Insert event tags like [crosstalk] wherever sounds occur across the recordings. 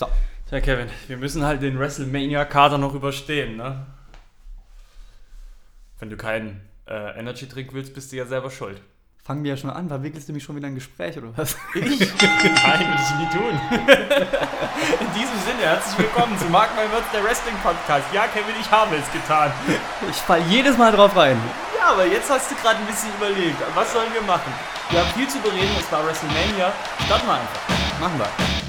So. Tja, Kevin, wir müssen halt den WrestleMania-Kader noch überstehen, ne? Wenn du keinen äh, Energy-Drink willst, bist du ja selber schuld. Fangen wir ja schon an, verwickelst du mich schon wieder in ein Gespräch oder was? Ich? [laughs] Nein, würde ich nie tun. in diesem Sinne, herzlich willkommen zu Mark My Words, der Wrestling-Podcast. Ja, Kevin, ich habe es getan. Ich fall jedes Mal drauf rein. Ja, aber jetzt hast du gerade ein bisschen überlegt. Was sollen wir machen? Wir haben viel zu bereden, es war WrestleMania. Starten wir einfach. Machen wir.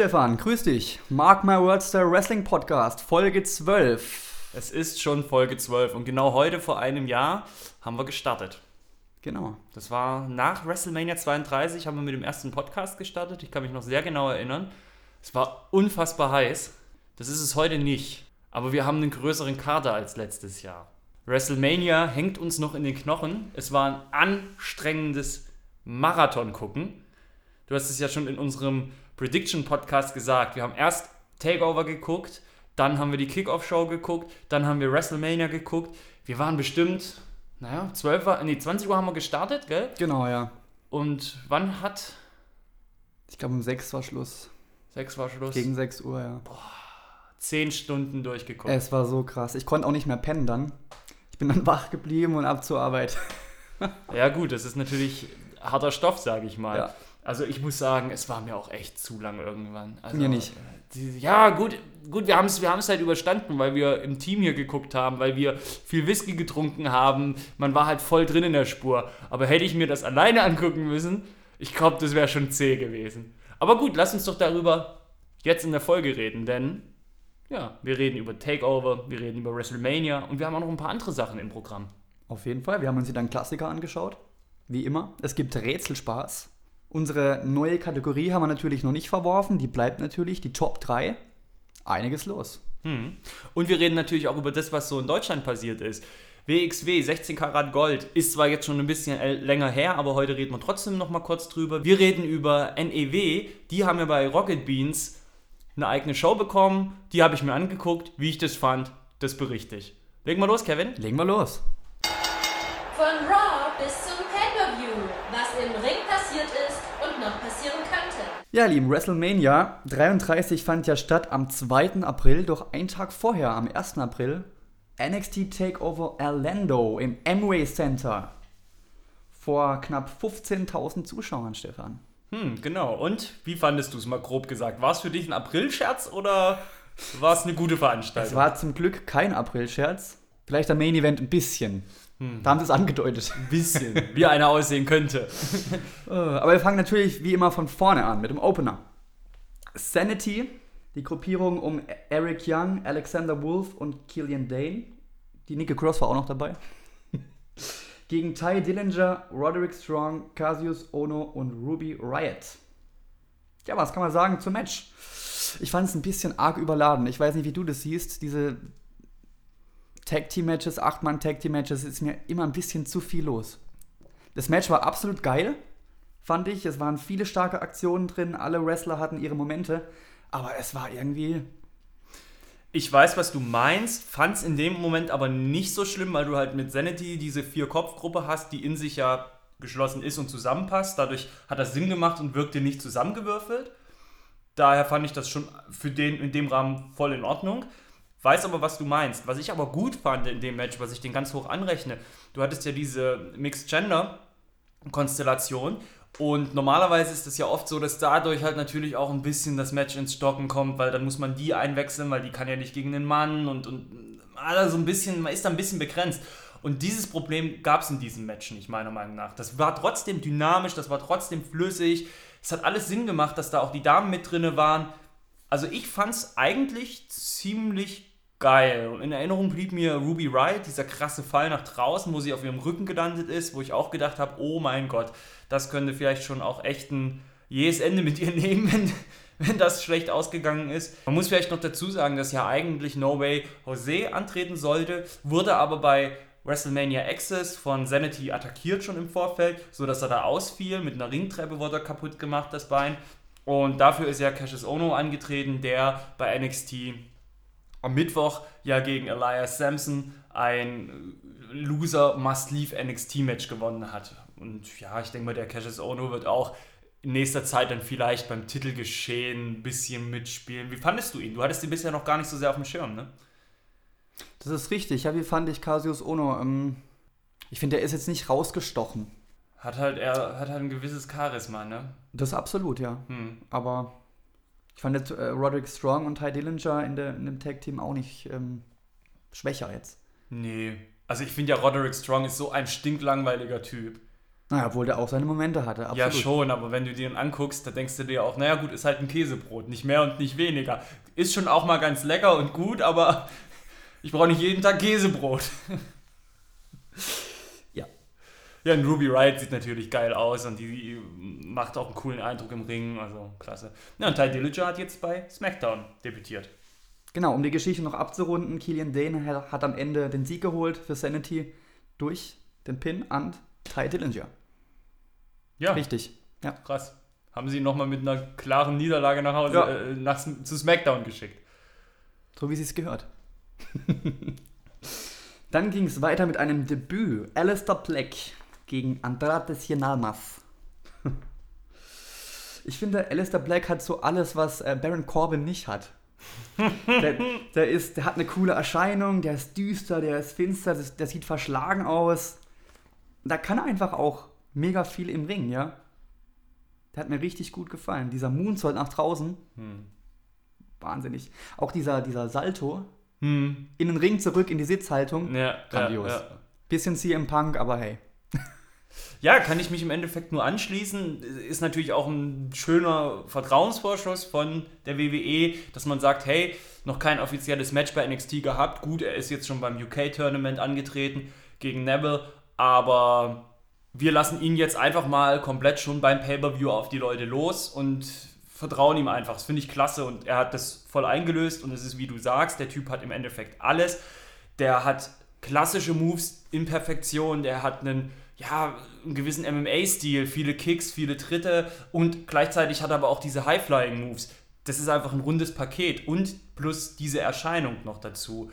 Stefan, grüß dich. Mark My Words, der Wrestling Podcast, Folge 12. Es ist schon Folge 12 und genau heute vor einem Jahr haben wir gestartet. Genau. Das war nach WrestleMania 32, haben wir mit dem ersten Podcast gestartet. Ich kann mich noch sehr genau erinnern. Es war unfassbar heiß. Das ist es heute nicht. Aber wir haben einen größeren Kader als letztes Jahr. WrestleMania hängt uns noch in den Knochen. Es war ein anstrengendes Marathon gucken. Du hast es ja schon in unserem Prediction Podcast gesagt. Wir haben erst Takeover geguckt, dann haben wir die Kickoff-Show geguckt, dann haben wir WrestleMania geguckt. Wir waren bestimmt, naja, 12 Uhr, nee, 20 Uhr haben wir gestartet, gell? Genau, ja. Und wann hat. Ich glaube, um 6 war Schluss. 6 war Schluss. Gegen 6 Uhr, ja. Boah, 10 Stunden durchgeguckt. Es war so krass. Ich konnte auch nicht mehr pennen dann. Ich bin dann [laughs] wach geblieben und ab zur Arbeit. [laughs] ja, gut, das ist natürlich harter Stoff, sage ich mal. Ja. Also ich muss sagen, es war mir auch echt zu lang irgendwann. Also, mir nicht. Die, ja, gut, gut wir haben es wir halt überstanden, weil wir im Team hier geguckt haben, weil wir viel Whisky getrunken haben. Man war halt voll drin in der Spur. Aber hätte ich mir das alleine angucken müssen, ich glaube, das wäre schon zäh gewesen. Aber gut, lass uns doch darüber jetzt in der Folge reden, denn ja, wir reden über Takeover, wir reden über WrestleMania und wir haben auch noch ein paar andere Sachen im Programm. Auf jeden Fall, wir haben uns wieder einen Klassiker angeschaut. Wie immer. Es gibt Rätselspaß. Unsere neue Kategorie haben wir natürlich noch nicht verworfen. Die bleibt natürlich die Top 3. Einiges los. Hm. Und wir reden natürlich auch über das, was so in Deutschland passiert ist. WXW 16 Karat Gold ist zwar jetzt schon ein bisschen länger her, aber heute reden wir trotzdem noch mal kurz drüber. Wir reden über NEW. Die haben ja bei Rocket Beans eine eigene Show bekommen. Die habe ich mir angeguckt. Wie ich das fand, das berichte ich. Legen wir los, Kevin? Legen wir los. Von Raw Ja, lieben, WrestleMania 33 fand ja statt am 2. April, doch einen Tag vorher, am 1. April, NXT Takeover Orlando im Amway Center. Vor knapp 15.000 Zuschauern, Stefan. Hm, genau. Und wie fandest du es mal grob gesagt? War es für dich ein Aprilscherz oder war es eine gute Veranstaltung? Es war zum Glück kein Aprilscherz. Vielleicht der Main Event ein bisschen. Hm. Da haben sie es angedeutet. Ein bisschen, wie einer aussehen könnte. [laughs] Äh, aber wir fangen natürlich wie immer von vorne an mit dem Opener. Sanity, die Gruppierung um Eric Young, Alexander Wolf und Killian Dane. Die Nicky Cross war auch noch dabei. [laughs] Gegen Ty Dillinger, Roderick Strong, Cassius Ono und Ruby Riot. Ja, was kann man sagen zum Match? Ich fand es ein bisschen arg überladen. Ich weiß nicht, wie du das siehst. Diese Tag-Team-Matches, 8-Mann-Tag-Team-Matches, ist mir immer ein bisschen zu viel los. Das Match war absolut geil, fand ich. Es waren viele starke Aktionen drin, alle Wrestler hatten ihre Momente, aber es war irgendwie. Ich weiß, was du meinst, fand es in dem Moment aber nicht so schlimm, weil du halt mit Sanity diese Vier-Kopf-Gruppe hast, die in sich ja geschlossen ist und zusammenpasst. Dadurch hat das Sinn gemacht und wirkte nicht zusammengewürfelt. Daher fand ich das schon für den in dem Rahmen voll in Ordnung. Weiß aber, was du meinst. Was ich aber gut fand in dem Match, was ich den ganz hoch anrechne, du hattest ja diese Mixed Gender Konstellation und normalerweise ist es ja oft so, dass dadurch halt natürlich auch ein bisschen das Match ins Stocken kommt, weil dann muss man die einwechseln, weil die kann ja nicht gegen den Mann und, und also ein bisschen, man ist da ein bisschen begrenzt. Und dieses Problem gab es in diesem Match nicht, meiner Meinung nach. Das war trotzdem dynamisch, das war trotzdem flüssig. Es hat alles Sinn gemacht, dass da auch die Damen mit drin waren. Also ich fand es eigentlich ziemlich geil. Und in Erinnerung blieb mir Ruby Wright, dieser krasse Fall nach draußen, wo sie auf ihrem Rücken gelandet ist, wo ich auch gedacht habe, oh mein Gott, das könnte vielleicht schon auch echt ein jähes Ende mit ihr [laughs] nehmen, wenn, wenn das schlecht ausgegangen ist. Man muss vielleicht noch dazu sagen, dass ja eigentlich No Way Jose antreten sollte, wurde aber bei WrestleMania Access von Sanity attackiert schon im Vorfeld, sodass er da ausfiel. Mit einer Ringtreppe wurde er kaputt gemacht, das Bein. Und dafür ist ja Cassius Ono angetreten, der bei NXT am Mittwoch ja gegen Elias Sampson ein Loser Must-Leave NXT-Match gewonnen hat. Und ja, ich denke mal, der Cassius Ono wird auch in nächster Zeit dann vielleicht beim Titelgeschehen ein bisschen mitspielen. Wie fandest du ihn? Du hattest ihn bisher noch gar nicht so sehr auf dem Schirm, ne? Das ist richtig. Ja, wie fand ich Cassius Ono? Ähm, ich finde, er ist jetzt nicht rausgestochen. Hat halt, er hat halt ein gewisses Charisma, ne? Das absolut, ja. Hm. Aber ich fand jetzt äh, Roderick Strong und Ty Dillinger in, der, in dem Tag-Team auch nicht ähm, schwächer jetzt. Nee. Also ich finde ja, Roderick Strong ist so ein stinklangweiliger Typ. Naja, obwohl der auch seine Momente hatte. Absolut. Ja, schon, aber wenn du dir ihn anguckst, da denkst du dir auch, naja gut, ist halt ein Käsebrot, nicht mehr und nicht weniger. Ist schon auch mal ganz lecker und gut, aber [laughs] ich brauche nicht jeden Tag Käsebrot. [laughs] Ja. Und Ruby Wright sieht natürlich geil aus und die macht auch einen coolen Eindruck im Ring, also klasse. Ja, und Ty Dillinger hat jetzt bei SmackDown debütiert. Genau, um die Geschichte noch abzurunden, Killian Dane hat, hat am Ende den Sieg geholt für Sanity durch den Pin an Ty Dillinger. Ja, Richtig. Ja. krass. Haben sie ihn nochmal mit einer klaren Niederlage nach Hause, Ja. äh, nach, zu SmackDown geschickt. So wie sie es gehört. [laughs] Dann ging es weiter mit einem Debüt. Alistair Black gegen Andrade Cien Almas. Ich finde, Alistair Black hat so alles, was äh, Baron Corbin nicht hat. der, der, ist, der hat eine coole Erscheinung, der ist düster, der ist finster, das, der sieht verschlagen aus. Da kann er einfach auch mega viel im Ring, ja. Der hat mir richtig gut gefallen. Dieser Moonsault nach draußen, Hm. wahnsinnig. Auch dieser, dieser Salto, Hm. in den Ring zurück in die Sitzhaltung. Ja, Grandios. Ja, ja. Bisschen CM Punk, aber hey. Ja, kann ich mich im Endeffekt nur anschließen. Ist natürlich auch ein schöner Vertrauensvorschuss von der WWE, dass man sagt, hey, noch kein offizielles Match bei NXT gehabt. Gut, er ist jetzt schon beim UK-Tournament angetreten gegen Neville, aber wir lassen ihn jetzt einfach mal komplett schon beim Pay-Per-View auf die Leute los und vertrauen ihm einfach. Das finde ich klasse und er hat das voll eingelöst und es ist, wie du sagst, der Typ hat im Endeffekt alles. Der hat klassische Moves in Perfektion, der hat einen, ja, einen gewissen MMA-Stil, viele Kicks, viele Tritte und gleichzeitig hat er aber auch diese High-Flying-Moves. Das ist einfach ein rundes Paket und plus diese Erscheinung noch dazu.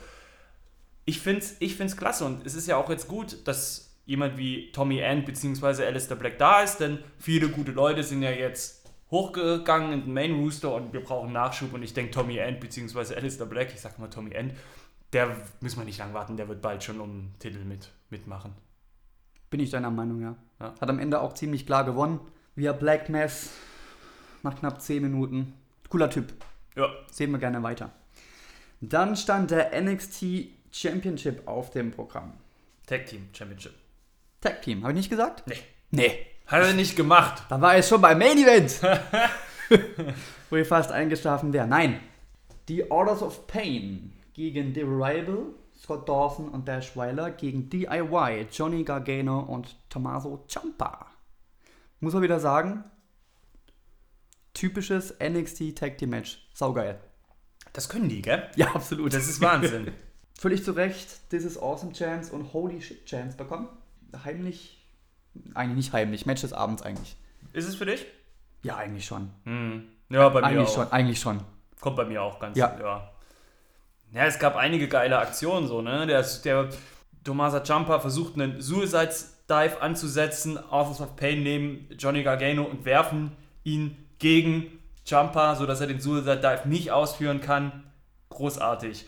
Ich finde es ich find's klasse und es ist ja auch jetzt gut, dass jemand wie Tommy End bzw. Alistair Black da ist, denn viele gute Leute sind ja jetzt hochgegangen in den Main Rooster und wir brauchen Nachschub und ich denke Tommy End bzw. Alistair Black, ich sag mal Tommy End, der müssen wir nicht lang warten, der wird bald schon um Titel mit, mitmachen. Bin ich deiner Meinung, ja. Ja. Hat am Ende auch ziemlich klar gewonnen. Via Black Mass nach knapp 10 Minuten. Cooler Typ. Ja. Sehen wir gerne weiter. Dann stand der NXT Championship auf dem Programm. Tag Team Championship. Tag Team, habe ich nicht gesagt? Nee. Nee. Hat er nicht gemacht. Da war es schon beim Main Event. [laughs] Wo ihr fast eingeschlafen wäre. Nein. Die Orders of Pain gegen The Rival, Scott Dawson und Dash Weiler gegen DIY, Johnny Gargano und Tommaso Ciampa. Muss man wieder sagen, typisches NXT Tag Team Match. Saugeil. Das können die, gell? Ja, absolut. Das ist Wahnsinn. [laughs] Völlig zu Recht This is Awesome Chance und Holy Shit Chance bekommen. Heimlich, eigentlich nicht heimlich, Match des Abends eigentlich. ist es für dich? Ja, eigentlich schon. Hm. Ja, bei mir Eigentlich auch. schon, eigentlich schon. Kommt bei mir auch ganz, Ja. ja. Ja, es gab einige geile Aktionen so, ne? Der, der Tomasa Ciampa versucht einen Suicide Dive anzusetzen, Authors of Pain nehmen Johnny Gargano und werfen ihn gegen Ciampa, sodass er den Suicide Dive nicht ausführen kann. Großartig.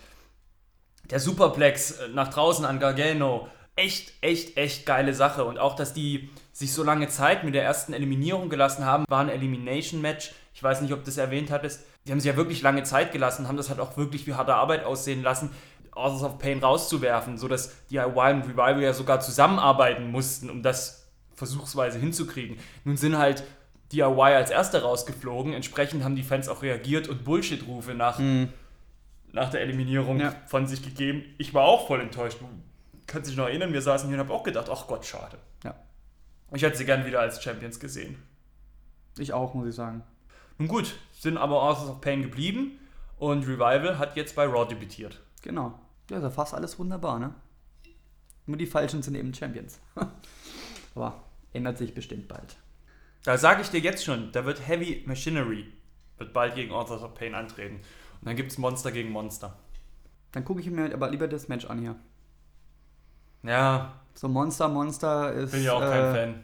Der Superplex äh, nach draußen an Gargano. Echt, echt, echt geile Sache. Und auch, dass die sich so lange Zeit mit der ersten Eliminierung gelassen haben, war ein Elimination-Match. Ich weiß nicht, ob du das erwähnt hattest. Die haben sich ja wirklich lange Zeit gelassen, haben das halt auch wirklich wie harte Arbeit aussehen lassen, Authors of Pain rauszuwerfen, sodass DIY und Revival ja sogar zusammenarbeiten mussten, um das versuchsweise hinzukriegen. Nun sind halt DIY als Erste rausgeflogen, entsprechend haben die Fans auch reagiert und Bullshit-Rufe nach, nach der Eliminierung Ja. von sich gegeben. Ich war auch voll enttäuscht. Du kannst dich noch erinnern, wir saßen hier und haben auch gedacht, ach Gott, schade. Ja. Ich hätte sie gern wieder als Champions gesehen. Ich auch, muss ich sagen. Nun gut, sind aber Authors of Pain geblieben und Revival hat jetzt bei Raw debütiert. Genau. Ja, ist ja fast alles wunderbar, ne? Nur die Falschen sind eben Champions. [laughs] Aber ändert sich bestimmt bald. Da sage ich dir jetzt schon, da wird Heavy Machinery wird bald gegen Authors of Pain antreten. Und dann gibt es Monster gegen Monster. Dann gucke ich mir aber lieber das Match an hier. Ja, So Monster, Monster ist bin ja auch äh, kein Fan.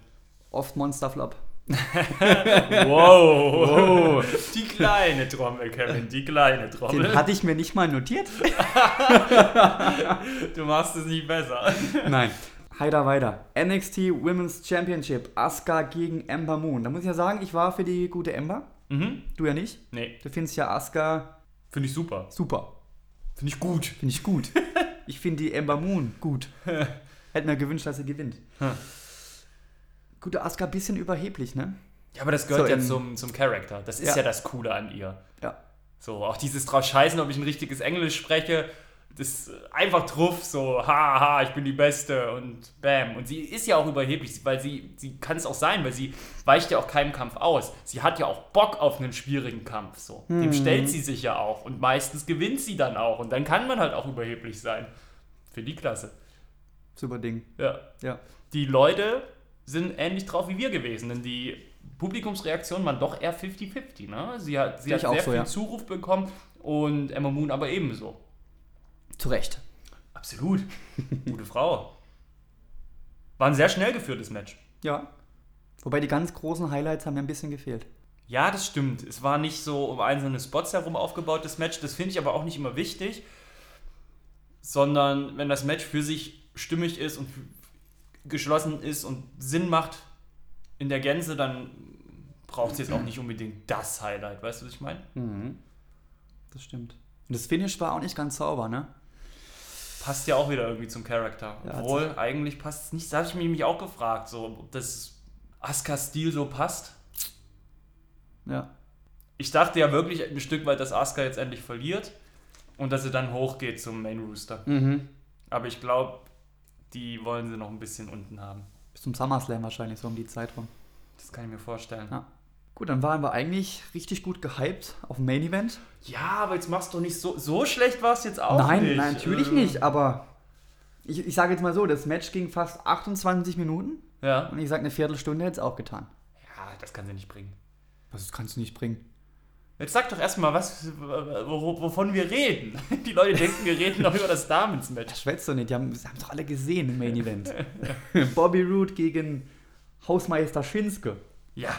oft Monster-Flop. [laughs] Wow. [laughs] Die kleine Trommel, Kevin, die kleine Den Trommel. hatte ich mir nicht mal notiert. [laughs] Du machst es nicht besser. Nein. Heider weiter. NXT Women's Championship. Asuka gegen Ember Moon. Da muss ich ja sagen, ich war für die gute Ember. Mhm. Du ja nicht. Nee, Du findest ja Asuka finde ich super. super. Finde ich gut. Finde ich gut. ich finde die Ember Moon gut. Hätte mir gewünscht, dass sie gewinnt. Hm. Gute Asuka, bisschen überheblich, ne? Ja, aber das gehört So, ja zum, zum Charakter. Das ist ja. Ja. das Coole an ihr. Ja. So, auch dieses drauf scheißen, ob ich ein richtiges Englisch spreche, das einfach truff, so, haha, ich bin die Beste und bam. Und sie ist ja auch überheblich, weil sie, sie kann es auch sein, weil sie weicht ja auch keinem Kampf aus. Sie hat ja auch Bock auf einen schwierigen Kampf, so. Dem stellt sie sich ja auch und meistens gewinnt sie dann auch und dann kann man halt auch überheblich sein. Für die Klasse. Super Ding. Ja. Ja. Die Leute sind ähnlich drauf wie wir gewesen, denn die Publikumsreaktionen waren doch eher 50-50. Ne? Sie hat, sie hat ich auch sehr so, viel ja. Zuruf bekommen und Emma Moon aber ebenso. Zu Recht. Absolut. [laughs] Gute Frau. War ein sehr schnell geführtes Match. Ja. Wobei die ganz großen Highlights haben mir ein bisschen gefehlt. Ja, das stimmt. Es war nicht so um einzelne Spots herum aufgebautes Match. Das finde ich aber auch nicht immer wichtig. Sondern wenn das Match für sich stimmig ist und geschlossen ist und Sinn macht in der Gänze, dann braucht es jetzt auch nicht unbedingt das Highlight. Weißt du, was ich meine? Das stimmt. Und das Finish war auch nicht ganz sauber, ne? Passt ja auch wieder irgendwie zum Charakter. Ja, Obwohl, eigentlich passt es nicht. Da habe ich mich auch gefragt, so, ob das Asuka-Stil so passt. Ja. Ich dachte ja wirklich ein Stück weit, dass Asuka jetzt endlich verliert und dass sie dann hochgeht zum Main Rooster. Mhm. Aber ich glaube, die wollen sie noch ein bisschen unten haben. Bis zum SummerSlam wahrscheinlich so um die Zeit rum. Das kann ich mir vorstellen. Ja. Gut, dann waren wir eigentlich richtig gut gehypt auf dem Main Event. Ja, aber jetzt machst du nicht so. So schlecht war es jetzt auch nein, nicht. nein, natürlich Äh, nicht, aber ich, ich sage jetzt mal so, das Match ging fast 28 Minuten Ja. und ich sage, eine Viertelstunde hätte es auch getan. Ja, das kann sie nicht bringen. Das kannst du nicht bringen. Jetzt sag doch erstmal, was, wo- wovon wir reden. [laughs] Die Leute denken, wir reden doch über das Damensmatch. Schwätzt doch nicht, die haben es doch alle gesehen im Main Event. [laughs] Bobby Roode gegen Hausmeister Shinsuke. Ja.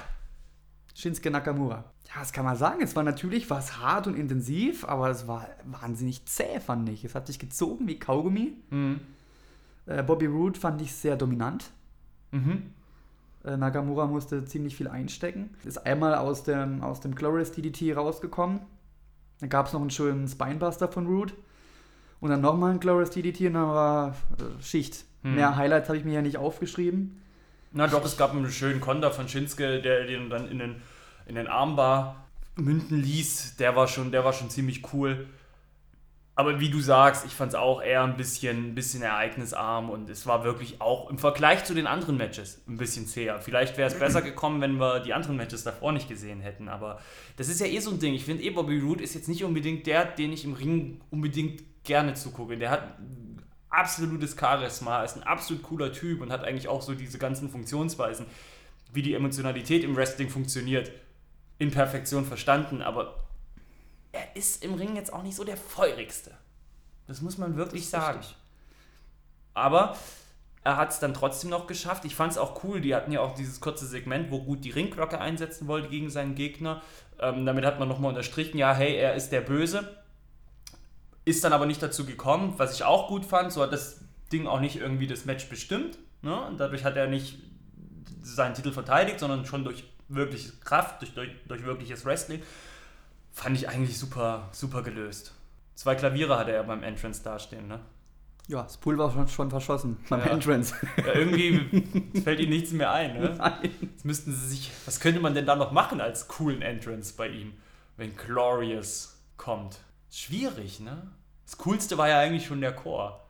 Shinsuke Nakamura. Ja, das kann man sagen. Es war natürlich was hart und intensiv, aber es war wahnsinnig zäh, fand ich. Es hat sich gezogen wie Kaugummi. Mhm. Äh, Bobby Roode fand ich sehr dominant. Mhm. Äh, Nakamura musste ziemlich viel einstecken. Ist einmal aus dem, aus dem Glorious DDT rausgekommen. Dann gab es noch einen schönen Spinebuster von Root. Und dann nochmal ein Glorious DDT und dann war äh, Schicht. Hm. Mehr Highlights habe ich mir ja nicht aufgeschrieben. Na doch, es gab einen schönen Konter von Shinsuke, der den dann in den, in den Armbar münden ließ. Der war schon, der war schon ziemlich cool. Aber wie du sagst, ich fand es auch eher ein bisschen, ein bisschen ereignisarm und es war wirklich auch im Vergleich zu den anderen Matches ein bisschen zäher. Vielleicht wäre es besser gekommen, wenn wir die anderen Matches davor nicht gesehen hätten. Aber das ist ja eh so ein Ding. Ich finde eh, Bobby Roode ist jetzt nicht unbedingt der, den ich im Ring unbedingt gerne zugucke. Der hat absolutes Charisma, ist ein absolut cooler Typ und hat eigentlich auch so diese ganzen Funktionsweisen, wie die Emotionalität im Wrestling funktioniert, in Perfektion verstanden. Aber er ist im Ring jetzt auch nicht so der feurigste. Das muss man wirklich sagen. richtig. Aber er hat es dann trotzdem noch geschafft. Ich fand es auch cool. Die hatten ja auch dieses kurze Segment, wo gut die Ringglocke einsetzen wollte gegen seinen Gegner. Ähm, damit hat man nochmal unterstrichen, ja, hey, er ist der Böse. Ist dann aber nicht dazu gekommen, was ich auch gut fand. So hat das Ding auch nicht irgendwie das Match bestimmt. Ne? Und dadurch hat er nicht seinen Titel verteidigt, sondern schon durch wirkliche Kraft, durch, durch, durch wirkliches Wrestling. Fand ich eigentlich super, super gelöst. Zwei Klaviere hatte er beim Entrance dastehen, ne? Ja, das Pool war schon, schon verschossen beim Ja. Entrance. Ja, irgendwie [laughs] fällt ihnen nichts mehr ein, ne? Nein. Jetzt müssten sie sich. Was könnte man denn da noch machen als coolen Entrance bei ihm, wenn Glorious kommt? Schwierig, ne? Das Coolste war ja eigentlich schon der Chor.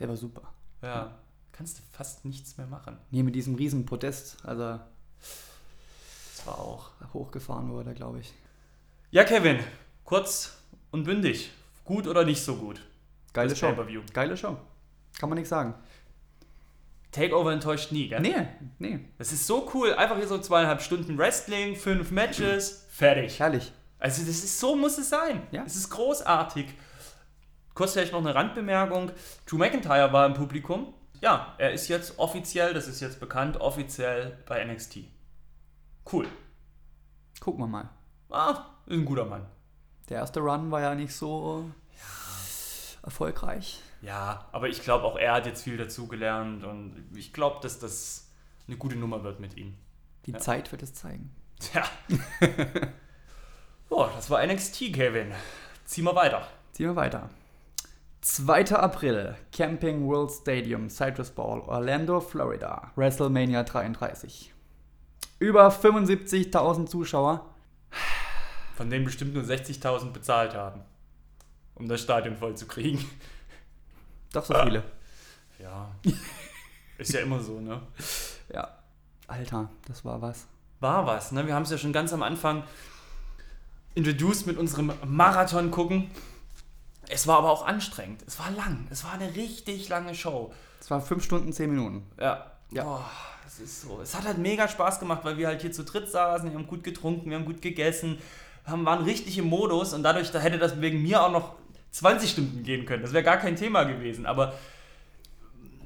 Der war super. Ja. Kannst du fast nichts mehr machen. Nee, mit diesem riesen Podest, also Das war auch. hochgefahren wurde, glaube ich. Ja, Kevin, kurz und bündig. Gut oder nicht so gut? Geile Show. Geile Show. Kann man nichts sagen. Takeover enttäuscht nie, gell? Nee, nee. Das ist so cool. Einfach hier so zweieinhalb Stunden Wrestling, fünf Matches, fertig. Herrlich. Also das ist so muss es sein. Ja. Es ist großartig. Kurz vielleicht noch eine Randbemerkung. Drew McIntyre war im Publikum. Ja, er ist jetzt offiziell, das ist jetzt bekannt, offiziell bei NXT. Cool. Gucken wir mal. Ah, ist ein guter Mann. Der erste Run war ja nicht so erfolgreich. Ja, aber ich glaube auch er hat jetzt viel dazugelernt und ich glaube, dass das eine gute Nummer wird mit ihm. Die Ja. Zeit wird es zeigen. Tja. [laughs] oh, das war NXT, Kevin. Zieh mal weiter. Ziehen wir weiter. 2. April, Camping World Stadium, Citrus Bowl, Orlando, Florida, WrestleMania 33. Über 75.000 Zuschauer. Von denen bestimmt nur 60.000 bezahlt haben, um das Stadion voll zu kriegen. Doch so Ah. viele. Ja. Ist ja immer so, ne? Ja. Alter, das war was. War was, ne? Wir haben es ja schon ganz am Anfang introduced mit unserem Marathon gucken. Es war aber auch anstrengend. Es war lang. Es war eine richtig lange Show. Es war 5 Stunden, 10 Minuten. Ja. Ja. Boah, es ist so. Es hat halt mega Spaß gemacht, weil wir halt hier zu dritt saßen, wir haben gut getrunken, wir haben gut gegessen, haben, waren richtig im Modus und dadurch da hätte das wegen mir auch noch 20 Stunden gehen können. Das wäre gar kein Thema gewesen. Aber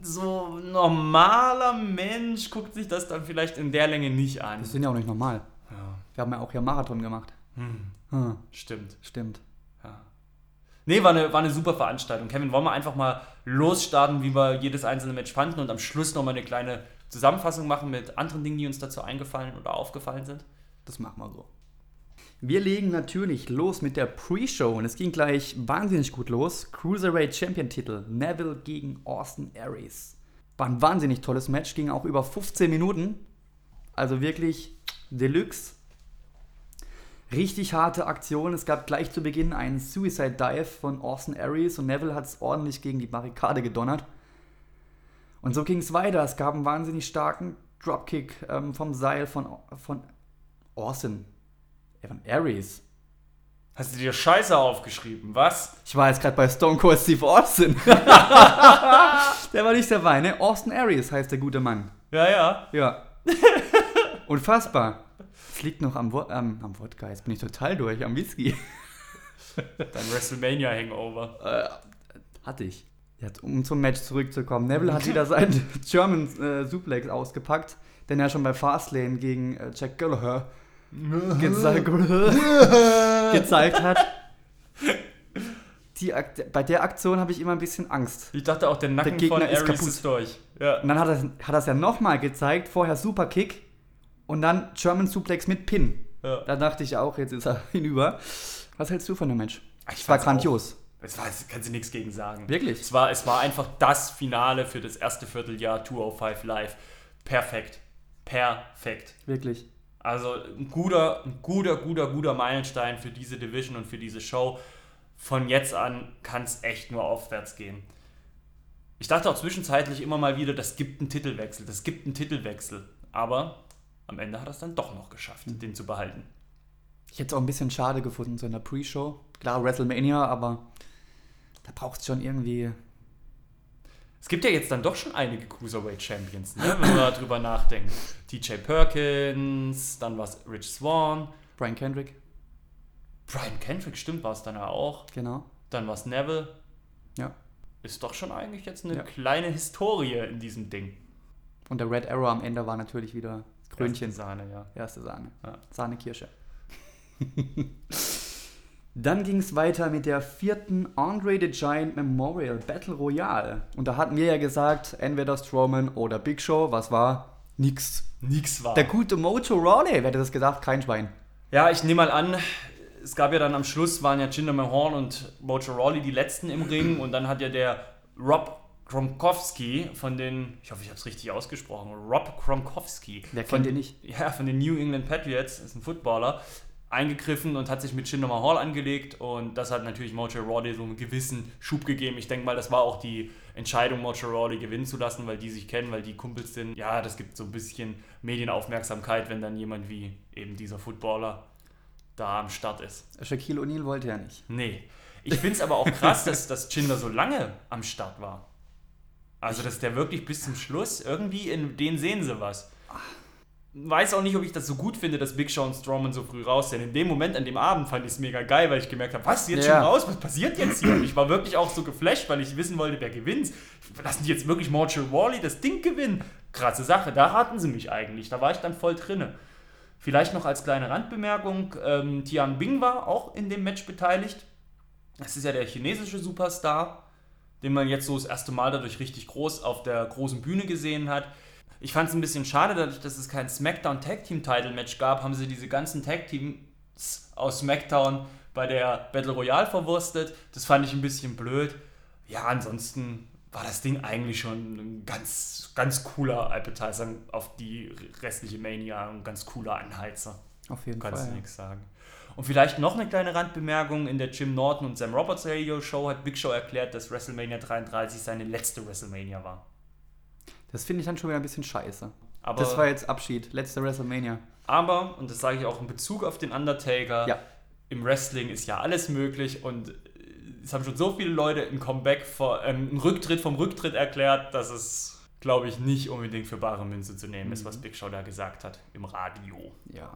so normaler Mensch guckt sich das dann vielleicht in der Länge nicht an. Das sind ja auch nicht normal. Ja, Wir haben ja auch hier Marathon gemacht. hm, Hm, stimmt. stimmt. Ja. Nee, war eine, war eine super Veranstaltung. Kevin, wollen wir einfach mal losstarten, wie wir jedes einzelne Match fanden und am Schluss nochmal eine kleine Zusammenfassung machen mit anderen Dingen, die uns dazu eingefallen oder aufgefallen sind? Das machen wir so. Wir legen natürlich los mit der Pre-Show und es ging gleich wahnsinnig gut los. Cruiserweight Champion Titel Neville gegen Austin Aries. War ein wahnsinnig tolles Match, ging auch über 15 Minuten. Also wirklich Deluxe. Richtig harte Aktion. Es gab gleich zu Beginn einen Suicide Dive von Austin Aries und Neville hat es ordentlich gegen die Barrikade gedonnert. Und so ging es weiter. Es gab einen wahnsinnig starken Dropkick ähm, vom Seil von, von Austin. Ja, von Aries. Hast du dir Scheiße aufgeschrieben, was? Ich war jetzt gerade bei Stone Cold Steve Austin. [laughs] der war nicht dabei, ne? Austin Aries heißt der gute Mann. Ja, ja. Ja. [laughs] Unfassbar. Es liegt noch am, Wo ähm, am Wodka. Jetzt bin ich total durch. Am Whisky. [laughs] Dein WrestleMania-Hangover. Hatte ich. Jetzt, um zum Match zurückzukommen. Neville hat wieder seinen German äh, Suplex ausgepackt, den er schon bei Fastlane gegen äh, Jack Gallagher gezeigt, [laughs] gezeigt hat. Die bei der Aktion habe ich immer ein bisschen Angst. Ich dachte auch, der Nacken Gegner von ist Ares kaputt. ist durch. Ja. Und dann hat er, hat es ja nochmal gezeigt, vorher Superkick und dann German Suplex mit Pin. ja. Da dachte ich auch, jetzt ist er [laughs] hinüber. Was hältst du von dem Match? Ich Es war grandios. Es war, das kannst du nichts gegen sagen. Wirklich? Es war, es war einfach das Finale für das erste Vierteljahr 205 Live. Perfekt. Perfekt. Wirklich. Also ein guter, ein guter, guter, guter Meilenstein für diese Division und für diese Show. Von jetzt an kann es echt nur aufwärts gehen. Ich dachte auch zwischenzeitlich immer mal wieder, das gibt einen Titelwechsel, das gibt einen Titelwechsel. Aber am Ende hat er es dann doch noch geschafft, den zu behalten. Ich hätte es auch ein bisschen schade gefunden, so in der Pre-Show. Klar, WrestleMania, aber da braucht es schon irgendwie. Es gibt ja jetzt dann doch schon einige Cruiserweight Champions, ne? wenn man [laughs] darüber nachdenkt. TJ Perkins, dann war es Rich Swan, Brian Kendrick, Brian Kendrick, stimmt, war es dann ja auch. genau. Dann war es Neville. Ja. Ist doch schon eigentlich jetzt eine Ja. kleine Historie in diesem Ding. Und der Red Arrow am Ende war natürlich wieder Krönchen. Erste Sahne, ja. Erste Sahne. Ja. Sahnekirsche. [laughs] Dann ging es weiter mit der vierten Andre the Giant Memorial Battle Royale. Und da hatten wir ja gesagt, entweder Strowman oder Big Show. Was war? Nix. Nix war. Der gute Mojo Rawley, wer hätte das gedacht? Kein Schwein. Ja, ich nehme mal an, es gab ja dann am Schluss, waren ja Jinder Mahorn und Mojo Rawley die letzten im Ring und dann hat ja der Rob Gronkowski von den, ich hoffe, ich habe es richtig ausgesprochen, Rob Gronkowski. Wer von, kennt ihn nicht? Ja, von den New England Patriots, ist ein Footballer, eingegriffen und hat sich mit Jinder Mahal angelegt und das hat natürlich Mojo Rawley so einen gewissen Schub gegeben. Ich denke mal, das war auch die Entscheidung, Mojo Rawley gewinnen zu lassen, weil die sich kennen, weil die Kumpels sind. Ja, das gibt so ein bisschen Medienaufmerksamkeit, wenn dann jemand wie eben dieser Footballer da am Start ist. Shaquille O'Neal wollte ja nicht. Nee. Ich finde es aber auch krass, dass, dass Jinder so lange am Start war. Also, dass der wirklich bis zum Schluss irgendwie in den sehen sie was. Weiß auch nicht, ob ich das so gut finde, dass Big Show und Strowman so früh raus sind. In dem Moment, an dem Abend, fand ich es mega geil, weil ich gemerkt habe, was, jetzt Ja. schon raus? Was passiert jetzt hier? Und ich war wirklich auch so geflasht, weil ich wissen wollte, wer gewinnt. Lassen die jetzt wirklich Mortal Wally das Ding gewinnen? Krasse Sache, da hatten sie mich eigentlich. Da war ich dann voll drinne. Vielleicht noch als kleine Randbemerkung, ähm, Tian Bing war auch in dem Match beteiligt. Das ist ja der chinesische Superstar, den man jetzt so das erste Mal dadurch richtig groß auf der großen Bühne gesehen hat. Ich fand es ein bisschen schade, dadurch, dass es kein SmackDown Tag Team Title Match gab, haben sie diese ganzen Tag Teams aus SmackDown bei der Battle Royale verwurstet. Das fand ich ein bisschen blöd. Ja, ansonsten war das Ding eigentlich schon ein ganz, ganz cooler Appetizer auf die restliche Mania, ein ganz cooler Anheizer. Auf jeden Kannst Fall. du ja. nichts sagen. Und vielleicht noch eine kleine Randbemerkung. In der Jim Norton und Sam Roberts Radio Show hat Big Show erklärt, dass WrestleMania 33 seine letzte WrestleMania war. Das finde ich dann schon wieder ein bisschen scheiße. Aber, das war jetzt Abschied, letzte WrestleMania. aber, und das sage ich auch in Bezug auf den Undertaker, Ja. im Wrestling ist ja alles möglich und äh, es haben schon so viele Leute ein Comeback, vor, ähm, einen Rücktritt vom Rücktritt erklärt, dass es, glaube ich, nicht unbedingt für bare Münze zu nehmen ist, was Big Show da gesagt hat im Radio. Ja.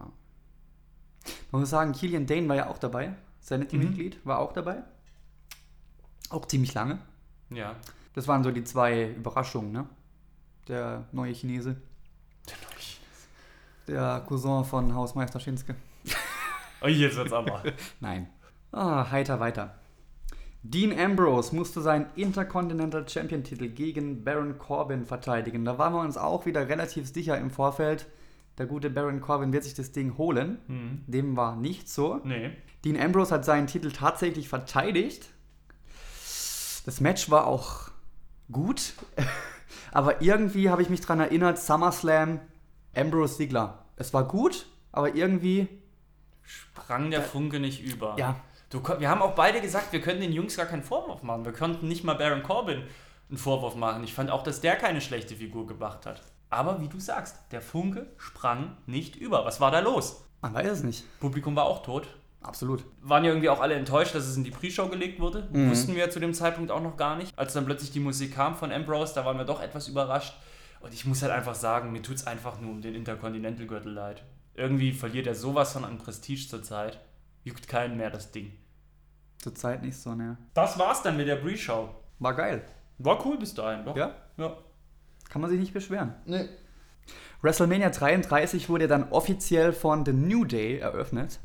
Man muss sagen, Killian Dane war ja auch dabei. Sanity-Mitglied war auch dabei. Auch ziemlich lange. Ja. Das waren so die zwei Überraschungen, ne? Der neue Chinese. Der Cousin von Hausmeister Shinsuke. Oh, [laughs] jetzt wird's aber. [laughs] Nein. Ah, heiter weiter. Dean Ambrose musste seinen Intercontinental Champion-Titel gegen Baron Corbin verteidigen. Da waren wir uns auch wieder relativ sicher im Vorfeld. Der gute Baron Corbin wird sich das Ding holen. Hm. Dem war nicht so. Nee. Dean Ambrose hat seinen Titel tatsächlich verteidigt. Das Match war auch gut. [laughs] aber irgendwie habe ich mich daran erinnert, SummerSlam, Ambrose Ziggler. Es war gut, aber irgendwie, Sprang der Funke nicht über. ja, Du, wir haben auch beide gesagt, wir können den Jungs gar keinen Vorwurf machen. Wir konnten nicht mal Baron Corbin einen Vorwurf machen. Ich fand auch, dass der keine schlechte Figur gemacht hat. Aber wie du sagst, der Funke sprang nicht über. Was war da los? man weiß es nicht. Publikum war auch tot. Absolut. Waren ja irgendwie auch alle enttäuscht, dass es in die Pre-Show gelegt wurde. Mhm. Wussten wir ja zu dem Zeitpunkt auch noch gar nicht. Als dann plötzlich die Musik kam von Ambrose, da waren wir doch etwas überrascht. Und ich muss halt einfach sagen, mir tut es einfach nur um den Intercontinental-Gürtel leid. Irgendwie verliert er sowas von an Prestige zurzeit. Juckt keinen mehr das Ding. Zurzeit nicht so, ne. Das war's dann mit der Pre-Show. War geil. War cool bis dahin, doch. Ja? Ja. Kann man sich nicht beschweren. Nee. WrestleMania 33 wurde dann offiziell von The New Day eröffnet.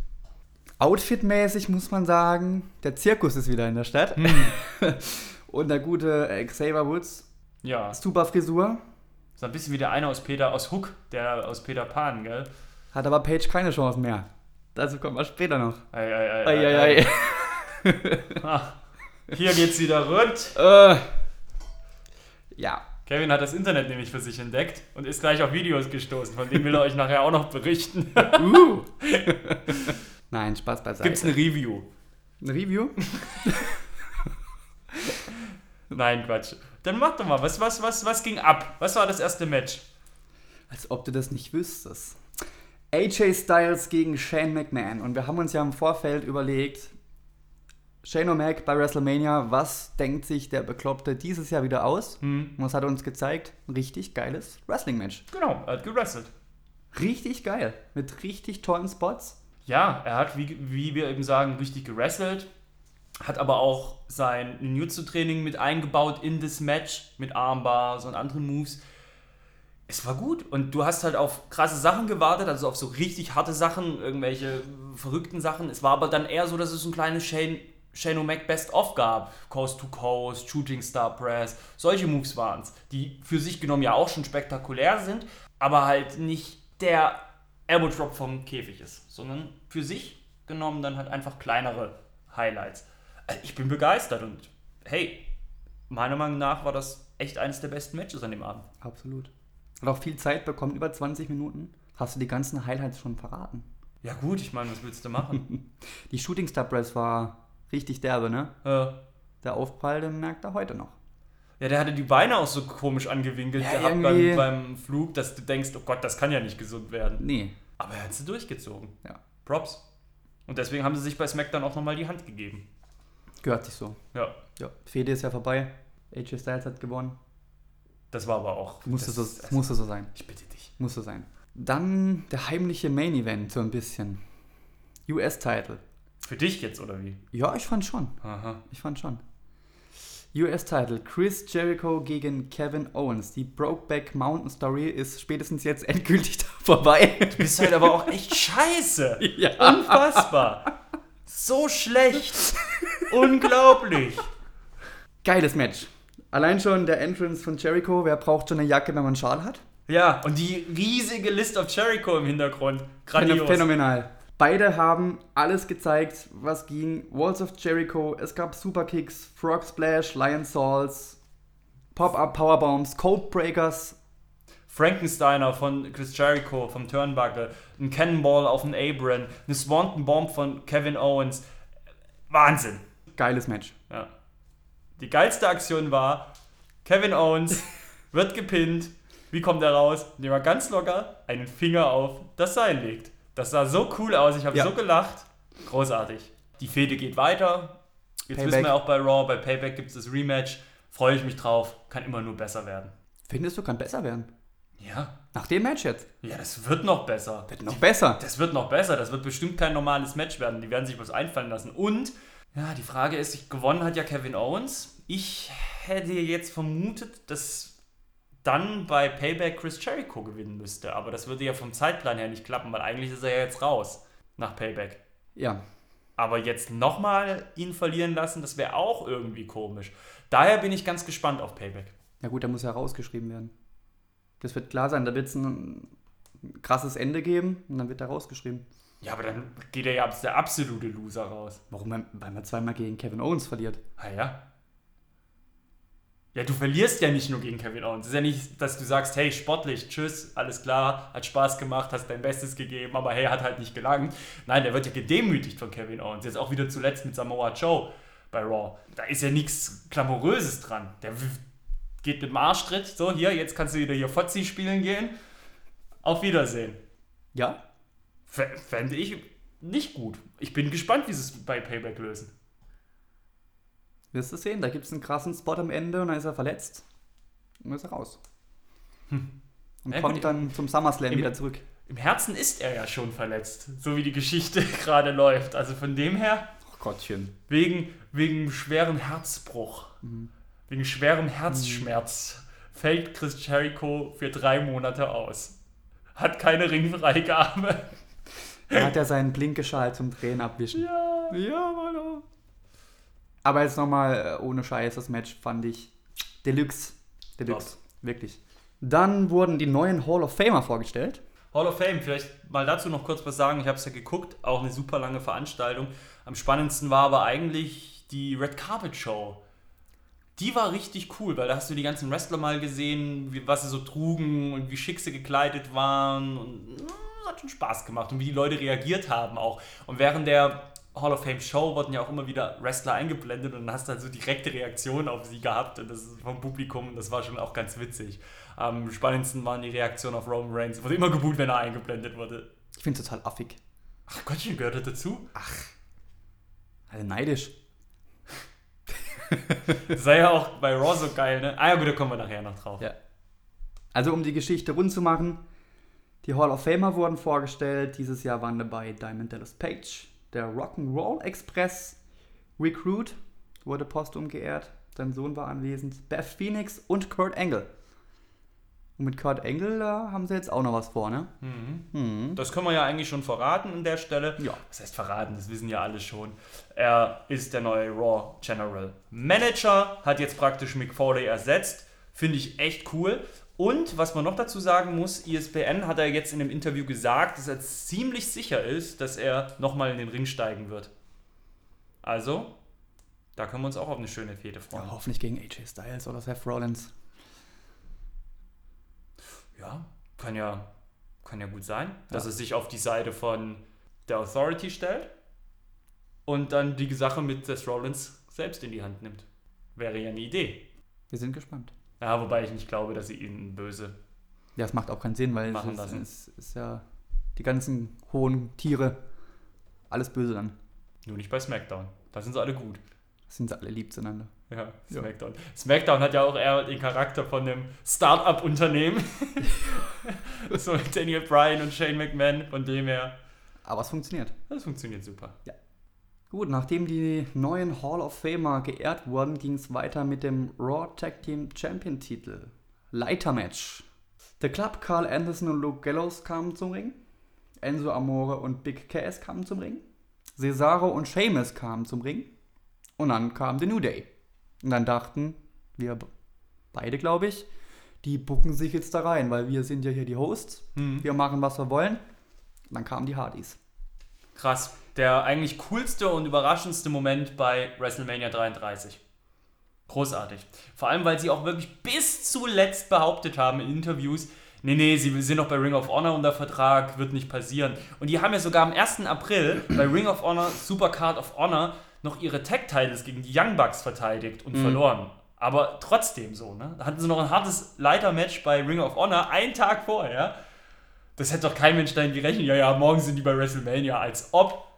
Outfitmäßig muss man sagen, der Zirkus ist wieder in der Stadt. [laughs] Und der gute äh, Xavier Woods, Ja. super Frisur, So ein bisschen wie der eine aus Peter, aus Hook, der aus Peter Pan, gell? hat aber Page keine Chance mehr. Dazu kommen wir später noch. Ei, ei, ei, Eieiei. [laughs] Ah, hier geht's wieder rund. Äh, ja, Kevin hat das Internet nämlich für sich entdeckt und ist gleich auf Videos gestoßen, von denen will er euch nachher auch noch berichten. uh. [laughs] Nein, Spaß beiseite. Gibt's eine Review? ein Review? [laughs] Nein, Quatsch. Dann mach doch mal, was, was, was, was ging ab? Was war das erste Match? Als ob du das nicht wüsstest. AJ Styles gegen Shane McMahon. Und wir haben uns ja im Vorfeld überlegt, Shane O'Mac bei WrestleMania, was denkt sich der Bekloppte dieses Jahr wieder aus? Hm. Und was hat er uns gezeigt? Ein richtig geiles Wrestling-Match. Genau, er hat gewrestelt. Richtig geil. Mit richtig tollen Spots. Ja, er hat, wie, wie wir eben sagen, richtig gewrestelt. Hat aber auch sein Ninjutsu-Training mit eingebaut in das Match mit Armbars und anderen Moves. Es war gut und du hast halt auf krasse Sachen gewartet, also auf so richtig harte Sachen, irgendwelche verrückten Sachen. Es war aber dann eher so, dass es ein kleines Shane, Shane O'Mac Best-of gab. Coast to Coast, Shooting Star Press, solche Moves waren es, die für sich genommen ja auch schon spektakulär sind, aber halt nicht der Elbow Drop vom Käfig ist, sondern für sich genommen dann halt einfach kleinere Highlights. Also ich bin begeistert und hey, meiner Meinung nach war das echt eines der besten Matches an dem Abend. Absolut. Hat auch viel Zeit bekommen, über 20 Minuten. Hast du die ganzen Highlights schon verraten? Ja gut, ich meine, was willst du machen? [laughs] Die Shooting Star Press war richtig derbe, ne? äh, Der Aufprall, den merkt er heute noch. Ja, der hatte die Beine auch so komisch angewinkelt Ja, gehabt beim, beim Flug, dass du denkst, oh Gott, das kann ja nicht gesund werden. Nee. Aber er hat sie durchgezogen. Ja. Props. Und deswegen haben sie sich bei SmackDown auch nochmal die Hand gegeben. Gehört sich so. Ja. Ja. Fede ist ja vorbei. AJ Styles hat gewonnen. Das war aber auch. Musste, das, so, das- musste so sein. Ich bitte dich. Musste sein. Dann der heimliche Main Event, so ein bisschen. US-Title. Für dich jetzt, oder wie? Ja, ich fand schon. Aha. Ich fand schon. US-Title. Chris Jericho gegen Kevin Owens. Die Brokeback Mountain Story ist spätestens jetzt [laughs] endgültig da vorbei. Du bist halt aber auch echt scheiße. [laughs] ja. Unfassbar. So schlecht. Unglaublich. Geiles Match. Allein schon der Entrance von Jericho. Wer braucht schon eine Jacke, wenn man einen Schal hat? Ja, und die riesige List of Jericho im Hintergrund. Grandios. Phänomenal. Beide haben alles gezeigt, was ging. Walls of Jericho, es gab Superkicks, Frog Splash, Lion Salts, Pop-Up Powerbombs, Code Breakers. Frankensteiner von Chris Jericho vom Turnbuckle, ein Cannonball auf den Abram, eine Swanton Bomb von Kevin Owens. Wahnsinn. Geiles Match. Ja. Die geilste Aktion war, Kevin Owens [laughs] wird gepinnt. Wie kommt er raus? Indem er ganz locker einen Finger auf das Seil legt. Das sah so cool aus. Ich habe Ja. so gelacht. Großartig. Die Fehde geht weiter. Jetzt Payback. wissen wir auch bei Raw, bei Payback gibt es das Rematch. Freue ich mich drauf. Kann immer nur besser werden. Findest du, kann besser werden? Ja. Nach dem Match jetzt. Ja, das wird noch besser. Wird noch besser. Das wird noch besser. Das wird bestimmt kein normales Match werden. Die werden sich was einfallen lassen. Und, ja, die Frage ist, gewonnen hat ja Kevin Owens. Ich hätte jetzt vermutet, dass dann bei Payback Chris Jericho gewinnen müsste. Aber das würde ja vom Zeitplan her nicht klappen, weil eigentlich ist er ja jetzt raus nach Payback. Ja. Aber jetzt nochmal ihn verlieren lassen, das wäre auch irgendwie komisch. Daher bin ich ganz gespannt auf Payback. Ja gut, da muss ja rausgeschrieben werden. Das wird klar sein, da wird es ein krasses Ende geben und dann wird er rausgeschrieben. Ja, aber dann geht er ja als der absolute Loser raus. Warum? Weil- Weil man zweimal gegen Kevin Owens verliert. Ah ja. Ja, du verlierst ja nicht nur gegen Kevin Owens. Es ist ja nicht, dass du sagst, hey, sportlich, tschüss, alles klar, hat Spaß gemacht, hast dein Bestes gegeben, aber hey, hat halt nicht gelangt. Nein, der wird ja gedemütigt von Kevin Owens. Jetzt auch wieder zuletzt mit Samoa Joe bei Raw. Da ist ja nichts Glamouröses dran. Der geht mit dem Arschtritt, so hier, jetzt kannst du wieder hier Fotzi spielen gehen. Auf Wiedersehen. Ja? F- Fände ich nicht gut. Ich bin gespannt, wie sie es bei Payback lösen. Wirst du sehen, da gibt es einen krassen Spot am Ende und dann ist er verletzt. Und dann ist er raus. Und Ja, kommt gut, dann zum SummerSlam wieder zurück. Im Herzen ist er ja schon verletzt, so wie die Geschichte [laughs] gerade läuft. Also von dem her, Ach Gottchen. wegen, wegen schwerem Herzbruch, wegen schwerem Herzschmerz, fällt Chris Jericho für drei Monate aus. Hat keine Ringfreigabe. Da hat er seinen Blinkgeschal zum Drehen abwischen. Ja. Ja, Mann. Aber jetzt nochmal äh, ohne Scheiß, das Match fand ich Deluxe. Deluxe. Wirklich. Dann wurden die neuen Hall of Famer vorgestellt. Hall of Fame, vielleicht mal dazu noch kurz was sagen. Ich habe es ja geguckt, auch eine super lange Veranstaltung. Am spannendsten war aber eigentlich die Red Carpet Show. Die war richtig cool, weil da hast du die ganzen Wrestler mal gesehen, wie, was sie so trugen und wie schick sie gekleidet waren. Und äh, hat schon Spaß gemacht und wie die Leute reagiert haben auch. Und während der Hall of Fame Show wurden ja auch immer wieder Wrestler eingeblendet und dann hast du halt so direkte Reaktionen auf sie gehabt und das ist vom Publikum das war schon auch ganz witzig. Am spannendsten waren die Reaktionen auf Roman Reigns. Wurde immer gebuht, wenn er eingeblendet wurde. Ich finde es total affig. Ach Gottchen, gehört das dazu? Also neidisch. Das [laughs] sei ja auch bei Raw so geil, ne? Ah ja gut, da kommen wir nachher noch drauf. Ja. Also um die Geschichte rund zu machen, die Hall of Famer wurden vorgestellt. Dieses Jahr waren dabei Diamond Dallas Page, der Rock'n'Roll Express Recruit wurde postum geehrt. Sein Sohn war anwesend. Beth Phoenix und Kurt Angle. Und mit Kurt Angle da haben sie jetzt auch noch was vor, ne? Mhm. Das können wir ja eigentlich schon verraten an der Stelle. Ja. Das heißt verraten, das wissen ja alle schon. Er ist der neue Raw General Manager, hat jetzt praktisch Mick Foley ersetzt. Finde ich echt cool. Und was man noch dazu sagen muss, E ESPN hat er jetzt in dem Interview gesagt, dass er ziemlich sicher ist, dass er nochmal in den Ring steigen wird. Also, da können wir uns auch auf eine schöne Fete freuen. Ja, hoffentlich gegen AJ Styles oder Seth Rollins. Ja, kann ja, kann ja gut sein, dass Ja. er sich auf die Seite von der Authority stellt und dann die Sache mit Seth Rollins selbst in die Hand nimmt. Wäre ja eine Idee. Wir sind gespannt. Ja, wobei ich nicht glaube, dass sie ihn böse. Ja, das macht auch keinen Sinn, weil es, ist, es ist ja die ganzen hohen Tiere alles böse dann. Nur nicht bei SmackDown. Da sind sie alle gut. Sind sie alle lieb zueinander. Ja, Ja. SmackDown. SmackDown hat ja auch eher den Charakter von einem Start-up-Unternehmen. [laughs] so mit Daniel Bryan und Shane McMahon, von dem her. Aber es funktioniert. Das funktioniert super. Gut, nachdem die neuen Hall of Famer geehrt wurden, ging es weiter mit dem Raw Tag Team Champion Titel. Leitermatch. The Club, Carl Anderson und Luke Gallows kamen zum Ring. Enzo Amore und Big Cass kamen zum Ring. Cesaro und Sheamus kamen zum Ring. Und dann kam The New Day. Und dann dachten wir beide, glaube ich, die bucken sich jetzt da rein, weil wir sind ja hier die Hosts. Wir machen, was wir wollen. Und dann kamen die Hardys. Krass. Der eigentlich coolste und überraschendste Moment bei WrestleMania 33. Großartig. Vor allem, weil sie auch wirklich bis zuletzt behauptet haben in Interviews, nee, nee, sie sind noch bei Ring of Honor unter Vertrag, wird nicht passieren. Und die haben ja sogar am 1. April bei Ring of Honor, Supercard of Honor, noch ihre Tag-Titles gegen die Young Bucks verteidigt und verloren. Aber trotzdem so, ne? Da hatten sie noch ein hartes Leitermatch bei Ring of Honor, einen Tag vorher. Das hätte doch kein Mensch dahin gerechnet. Ja, ja, morgen sind die bei WrestleMania. Als ob.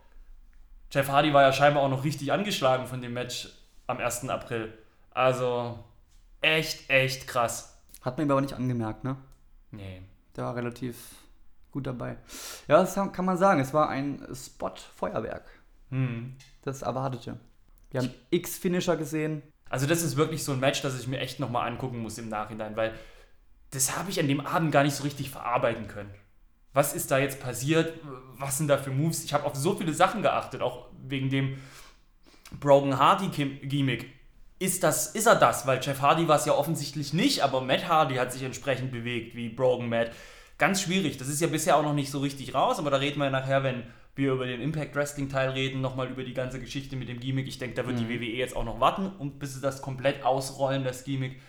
Jeff Hardy war ja scheinbar auch noch richtig angeschlagen von dem Match am 1. April. Also, echt, echt krass. Hat man ihm aber nicht angemerkt, ne? Nee. Der war relativ gut dabei. Ja, das kann man sagen. Es war ein Spot-Feuerwerk. Hm. Das Erwartete. Wir haben X-Finisher gesehen. Also, das ist wirklich so ein Match, das ich mir echt nochmal angucken muss im Nachhinein, weil das habe ich an dem Abend gar nicht so richtig verarbeiten können. Was ist da jetzt passiert? Was sind da für Moves? Ich habe auf so viele Sachen geachtet, auch wegen dem Broken Hardy-Gimmick. Ist, das, ist er das? Weil Jeff Hardy war es ja offensichtlich nicht, aber Matt Hardy hat sich entsprechend bewegt, wie Broken Matt. Ganz schwierig. Das ist ja bisher auch noch nicht so richtig raus, aber da reden wir nachher, wenn wir über den Impact Wrestling Teil reden, nochmal über die ganze Geschichte mit dem Gimmick. Ich denke, da wird die WWE jetzt auch noch warten, und bis sie das komplett ausrollen, das Gimmick.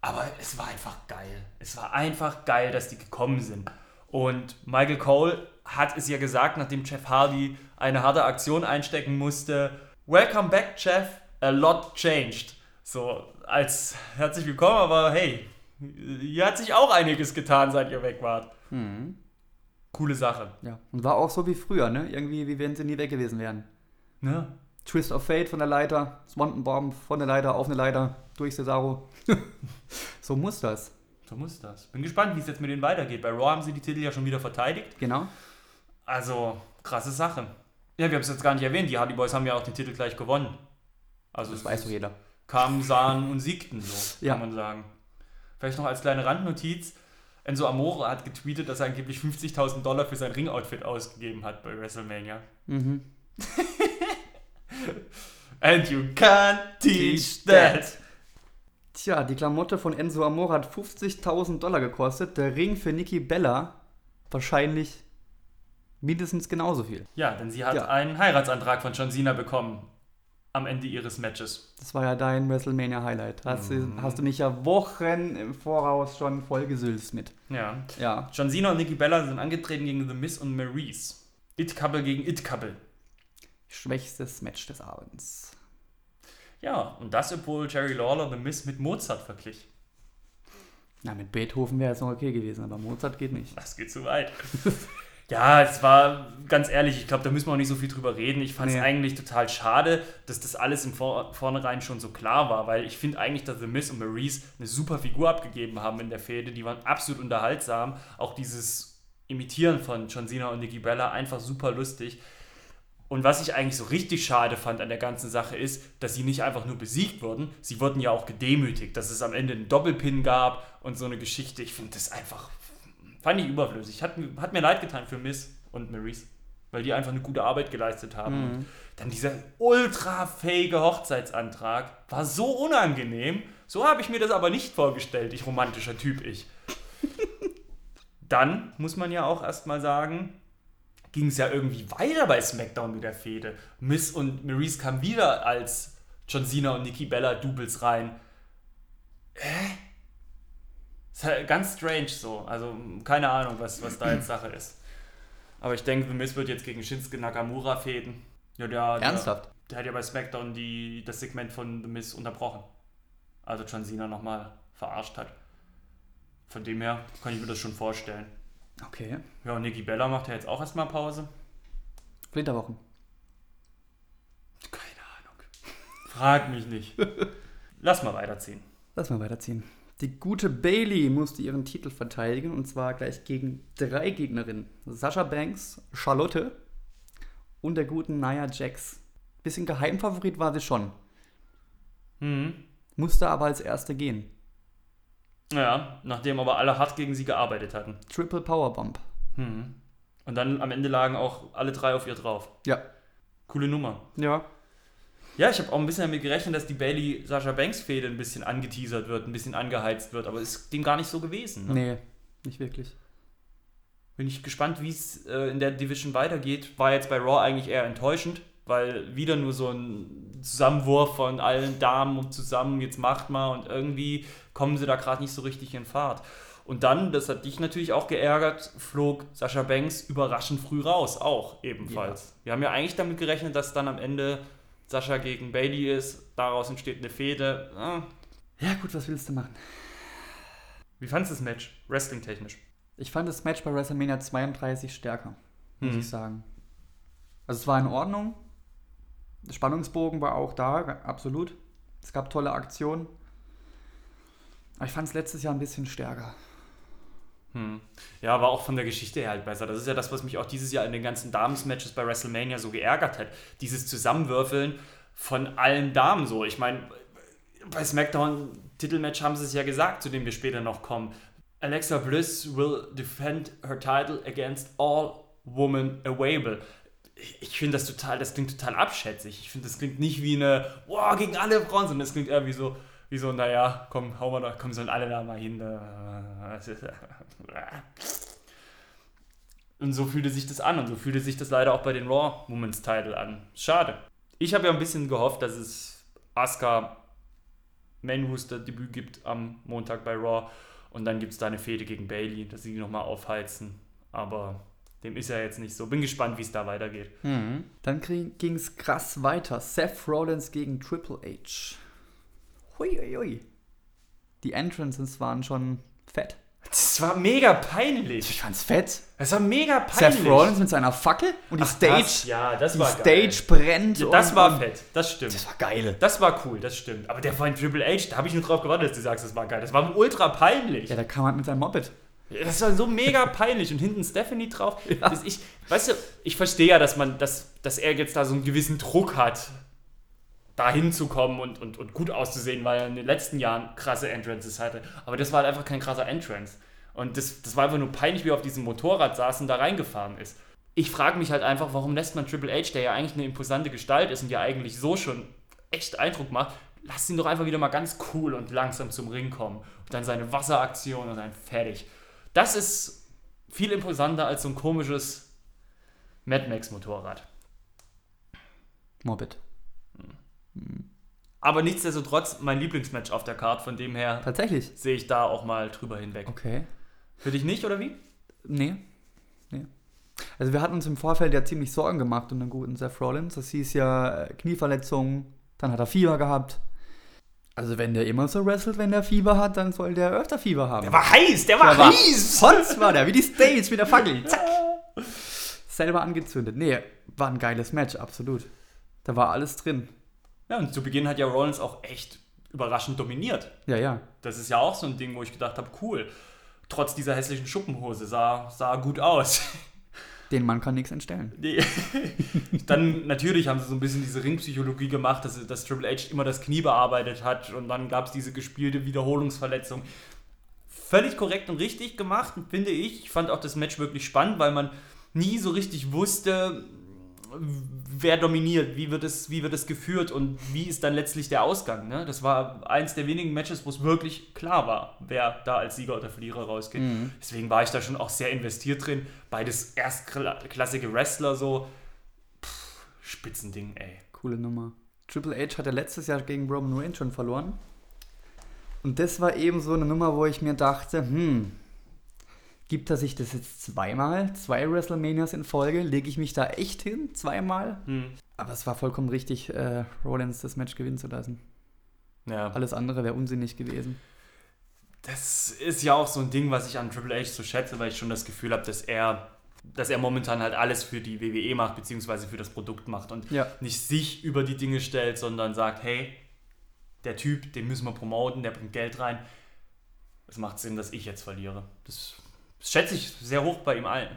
Aber es war einfach geil. Es war einfach geil, dass die gekommen sind. Und Michael Cole hat es ja gesagt, nachdem Jeff Hardy eine harte Aktion einstecken musste. Welcome back, Jeff. A lot changed. So, als herzlich willkommen, aber hey, hier hat sich auch einiges getan, seit ihr weg wart. Coole Sache. Ja. Und war auch so wie früher, ne? Irgendwie, wie wenn sie nie weg gewesen wären. Ne? Twist of Fate von der Leiter, Swanton Bomb von der Leiter auf eine Leiter, durch Cesaro. [laughs] so muss das. So muss das. Bin gespannt, wie es jetzt mit denen weitergeht. Bei Raw haben sie die Titel ja schon wieder verteidigt. Genau. Also, krasse Sache. Ja, wir haben es jetzt gar nicht erwähnt. Die Hardy Boys haben ja auch den Titel gleich gewonnen. Also, Das weiß doch jeder. kamen, sahen und siegten, so Ja. kann man sagen. Vielleicht noch als kleine Randnotiz. Enzo Amore hat getweetet, dass er angeblich 50.000 Dollar für sein Ringoutfit ausgegeben hat bei WrestleMania. Mhm. [laughs] And you can't teach that. Tja, die Klamotte von Enzo Amore hat 50.000 Dollar gekostet. Der Ring für Nikki Bella wahrscheinlich mindestens genauso viel. Ja, denn sie hat Ja. einen Heiratsantrag von John Cena bekommen. Am Ende ihres Matches. Das war ja dein WrestleMania-Highlight. Hast, Mhm. du, hast du mich ja Wochen im Voraus schon vollgesülzt mit. Ja. Ja. John Cena und Nikki Bella sind angetreten gegen The Miz und Maurice. It-Couple gegen It-Couple. Schwächstes Match des Abends. Ja, und das, obwohl Jerry Lawler The Miz mit Mozart verglich. Na, mit Beethoven wäre es noch okay gewesen, aber Mozart geht nicht. Das geht zu weit. [laughs] ja, es war ganz ehrlich, ich glaube, da müssen wir auch nicht so viel drüber reden. Ich fand es Nee. eigentlich total schade, dass das alles im Vor Vornherein schon so klar war, weil ich finde eigentlich, dass The Miz und Maurice eine super Figur abgegeben haben in der Fehde. Die waren absolut unterhaltsam. Auch dieses Imitieren von John Cena und Nikki Bella einfach super lustig. Und was ich eigentlich so richtig schade fand an der ganzen Sache ist, dass sie nicht einfach nur besiegt wurden, sie wurden ja auch gedemütigt, dass es am Ende einen Doppelpin gab und so eine Geschichte. Ich finde das einfach, fand ich überflüssig. Hat, mir- hat mir leid getan für Miss und Maurice, weil die einfach eine gute Arbeit geleistet haben. Und dann dieser ultra fähige Hochzeitsantrag war so unangenehm. So habe ich mir das aber nicht vorgestellt, ich romantischer Typ, ich. [laughs] Dann muss man ja auch erstmal sagen, ging es ja irgendwie weiter bei SmackDown mit der Fehde. Miss und Maurice kamen wieder als John Cena und Nikki Bella Doubles rein. Hä? Ist halt ganz strange so. Also keine Ahnung, was, was da jetzt Sache ist. Aber ich denke, The Miz wird jetzt gegen Shinsuke Nakamura fäden. Ja, der, der, Ernsthaft? der hat ja bei SmackDown die, das Segment von The Miz unterbrochen. Also John Cena nochmal verarscht hat. Von dem her kann ich mir das schon vorstellen. Okay. Ja, und Nikki Bella macht ja jetzt auch erstmal Pause. Flitterwochen. Keine Ahnung. Frag mich nicht. [laughs] Lass mal weiterziehen. Lass mal weiterziehen. Die gute Bailey musste ihren Titel verteidigen und zwar gleich gegen drei Gegnerinnen. Sascha Banks, Charlotte und der guten Nia Jax. Bisschen Geheimfavorit war sie schon. Mhm. Musste aber als erste gehen. Ja, nachdem aber alle hart gegen sie gearbeitet hatten. Triple Powerbomb. Mhm. Und dann am Ende lagen auch alle drei auf ihr drauf. Ja. Coole Nummer. Ja. Ja, ich habe auch ein bisschen damit gerechnet, dass die Bailey-Sascha Banks-Fehde ein bisschen angeteasert wird, ein bisschen angeheizt wird, aber ist dem gar nicht so gewesen. Ne? Nee, nicht wirklich. Bin ich gespannt, wie es äh, in der Division weitergeht. War jetzt bei Raw eigentlich eher enttäuschend, weil wieder nur so ein Zusammenwurf von allen Damen und zusammen, jetzt macht mal und irgendwie kommen sie da gerade nicht so richtig in Fahrt. Und dann, das hat dich natürlich auch geärgert, flog Sascha Banks überraschend früh raus, auch ebenfalls. Wir haben ja eigentlich damit gerechnet, dass dann am Ende Sascha gegen Bailey ist, daraus entsteht eine Fehde. Ah, Ja, gut, was willst du machen? Wie fandest du das Match, wrestling-technisch? Ich fand das Match bei WrestleMania 32 stärker, muss Mhm. ich sagen. Also es war in Ordnung. Der Spannungsbogen war auch da, absolut. Es gab tolle Aktionen. Aber ich fand es letztes Jahr ein bisschen stärker. Hm. Ja, war auch von der Geschichte her halt besser. Das ist ja das, was mich auch dieses Jahr in den ganzen Damen-Matches bei WrestleMania so geärgert hat. Dieses Zusammenwürfeln von allen Damen so. Ich meine, bei SmackDown Titelmatch haben sie es ja gesagt, zu dem wir später noch kommen. Alexa Bliss will defend her title against all women available. Ich finde das total, das klingt total abschätzig. Ich finde, das klingt nicht wie eine, wow, gegen alle Frauen, sondern das klingt eher wie so, wie so, naja, komm, hau mal da, komm, sollen alle da mal hin. Da. Und so fühlte sich das an und so fühlte sich das leider auch bei den Raw Women's Title an. Schade. Ich habe ja ein bisschen gehofft, dass es Asuka Main Rooster Debüt gibt am Montag bei Raw und dann gibt es da eine Fehde gegen Bailey, dass sie die nochmal aufheizen. Aber dem ist ja jetzt nicht so. Bin gespannt, wie es da weitergeht. Dann ging es krass weiter. Seth Rollins gegen Triple H. Hui, hui, hui. Die Entrances waren schon fett. Das war mega peinlich. Ich fand's fett. Das war mega peinlich. Seth Rollins mit seiner Fackel und die Ach, Stage, Das, ja, das die war Stage geil. brennt. Ja, das und, war fett. Das stimmt. Das war geil. Das war cool, das stimmt. Aber der von Triple H, da habe ich nur drauf gewartet, dass du sagst, das war geil. Das war ultra peinlich. Ja, da kam halt mit seinem Moped. Das war so mega peinlich. Und hinten Stephanie drauf. Das ich, weißt du, ich verstehe ja, dass man, dass, dass er jetzt da so einen gewissen Druck hat, da hinzukommen und, und, und gut auszusehen, weil er in den letzten Jahren krasse Entrances hatte. Aber das war halt einfach kein krasser Entrance. Und das, das war einfach nur peinlich, wie er auf diesem Motorrad saß und da reingefahren ist. Ich frage mich halt einfach, warum lässt man Triple H, der ja eigentlich eine imposante Gestalt ist und ja eigentlich so schon echt Eindruck macht, lasst ihn doch einfach wieder mal ganz cool und langsam zum Ring kommen. Und dann seine Wasseraktion und dann fertig. Das ist viel imposanter als so ein komisches Mad Max Motorrad. Moped. Aber nichtsdestotrotz mein Lieblingsmatch auf der Card, von dem her Tatsächlich. sehe ich da auch mal drüber hinweg. Okay. Für dich nicht, oder wie? Nee. Nee. Also wir hatten uns im Vorfeld ja ziemlich Sorgen gemacht um den guten Seth Rollins. Das hieß ja äh, Knieverletzung, dann hat er Fieber gehabt. Also wenn der immer so wrestelt, wenn der Fieber hat, dann soll der öfter Fieber haben. Der war heiß, der war Der war heiß! Sonst war der, wie die Stage mit der Fackel. [laughs] Zack. Selber angezündet. Nee, war ein geiles Match, absolut. Da war alles drin. Ja, und zu Beginn hat ja Rollins auch echt überraschend dominiert. Ja, ja. Das ist ja auch so ein Ding, wo ich gedacht habe, cool. Trotz dieser hässlichen Schuppenhose sah, sah gut aus. Den Mann kann nichts entstellen. [laughs] Dann natürlich haben sie so ein bisschen diese Ringpsychologie gemacht, dass, dass Triple H immer das Knie bearbeitet hat und dann gab es diese gespielte Wiederholungsverletzung. Völlig korrekt und richtig gemacht, finde ich. Ich fand auch das Match wirklich spannend, weil man nie so richtig wusste, wer dominiert, wie wird es, wie wird es geführt und wie ist dann letztlich der Ausgang. Ne? Das war eins der wenigen Matches, wo es wirklich klar war, wer da als Sieger oder Verlierer rausgeht. Deswegen war ich da schon auch sehr investiert drin. Beides erstklassige Wrestler so. Pff, Spitzending, ey. Coole Nummer. Triple H hat ja letztes Jahr gegen Roman Reigns schon verloren. Und das war eben so eine Nummer, wo ich mir dachte, hm, gibt er sich das jetzt zweimal? Zwei WrestleManias in Folge? Lege ich mich da echt hin? Zweimal? Hm. Aber es war vollkommen richtig, äh, Rollins das Match gewinnen zu lassen. Ja. Alles andere wäre unsinnig gewesen. Das ist ja auch so ein Ding, was ich an Triple H so schätze, weil ich schon das Gefühl habe, dass er dass er momentan halt alles für die WWE macht, beziehungsweise für das Produkt macht und Ja. nicht sich über die Dinge stellt, sondern sagt, hey, der Typ, den müssen wir promoten, der bringt Geld rein. Es macht Sinn, dass ich jetzt verliere. Das schätze ich sehr hoch bei ihm allen.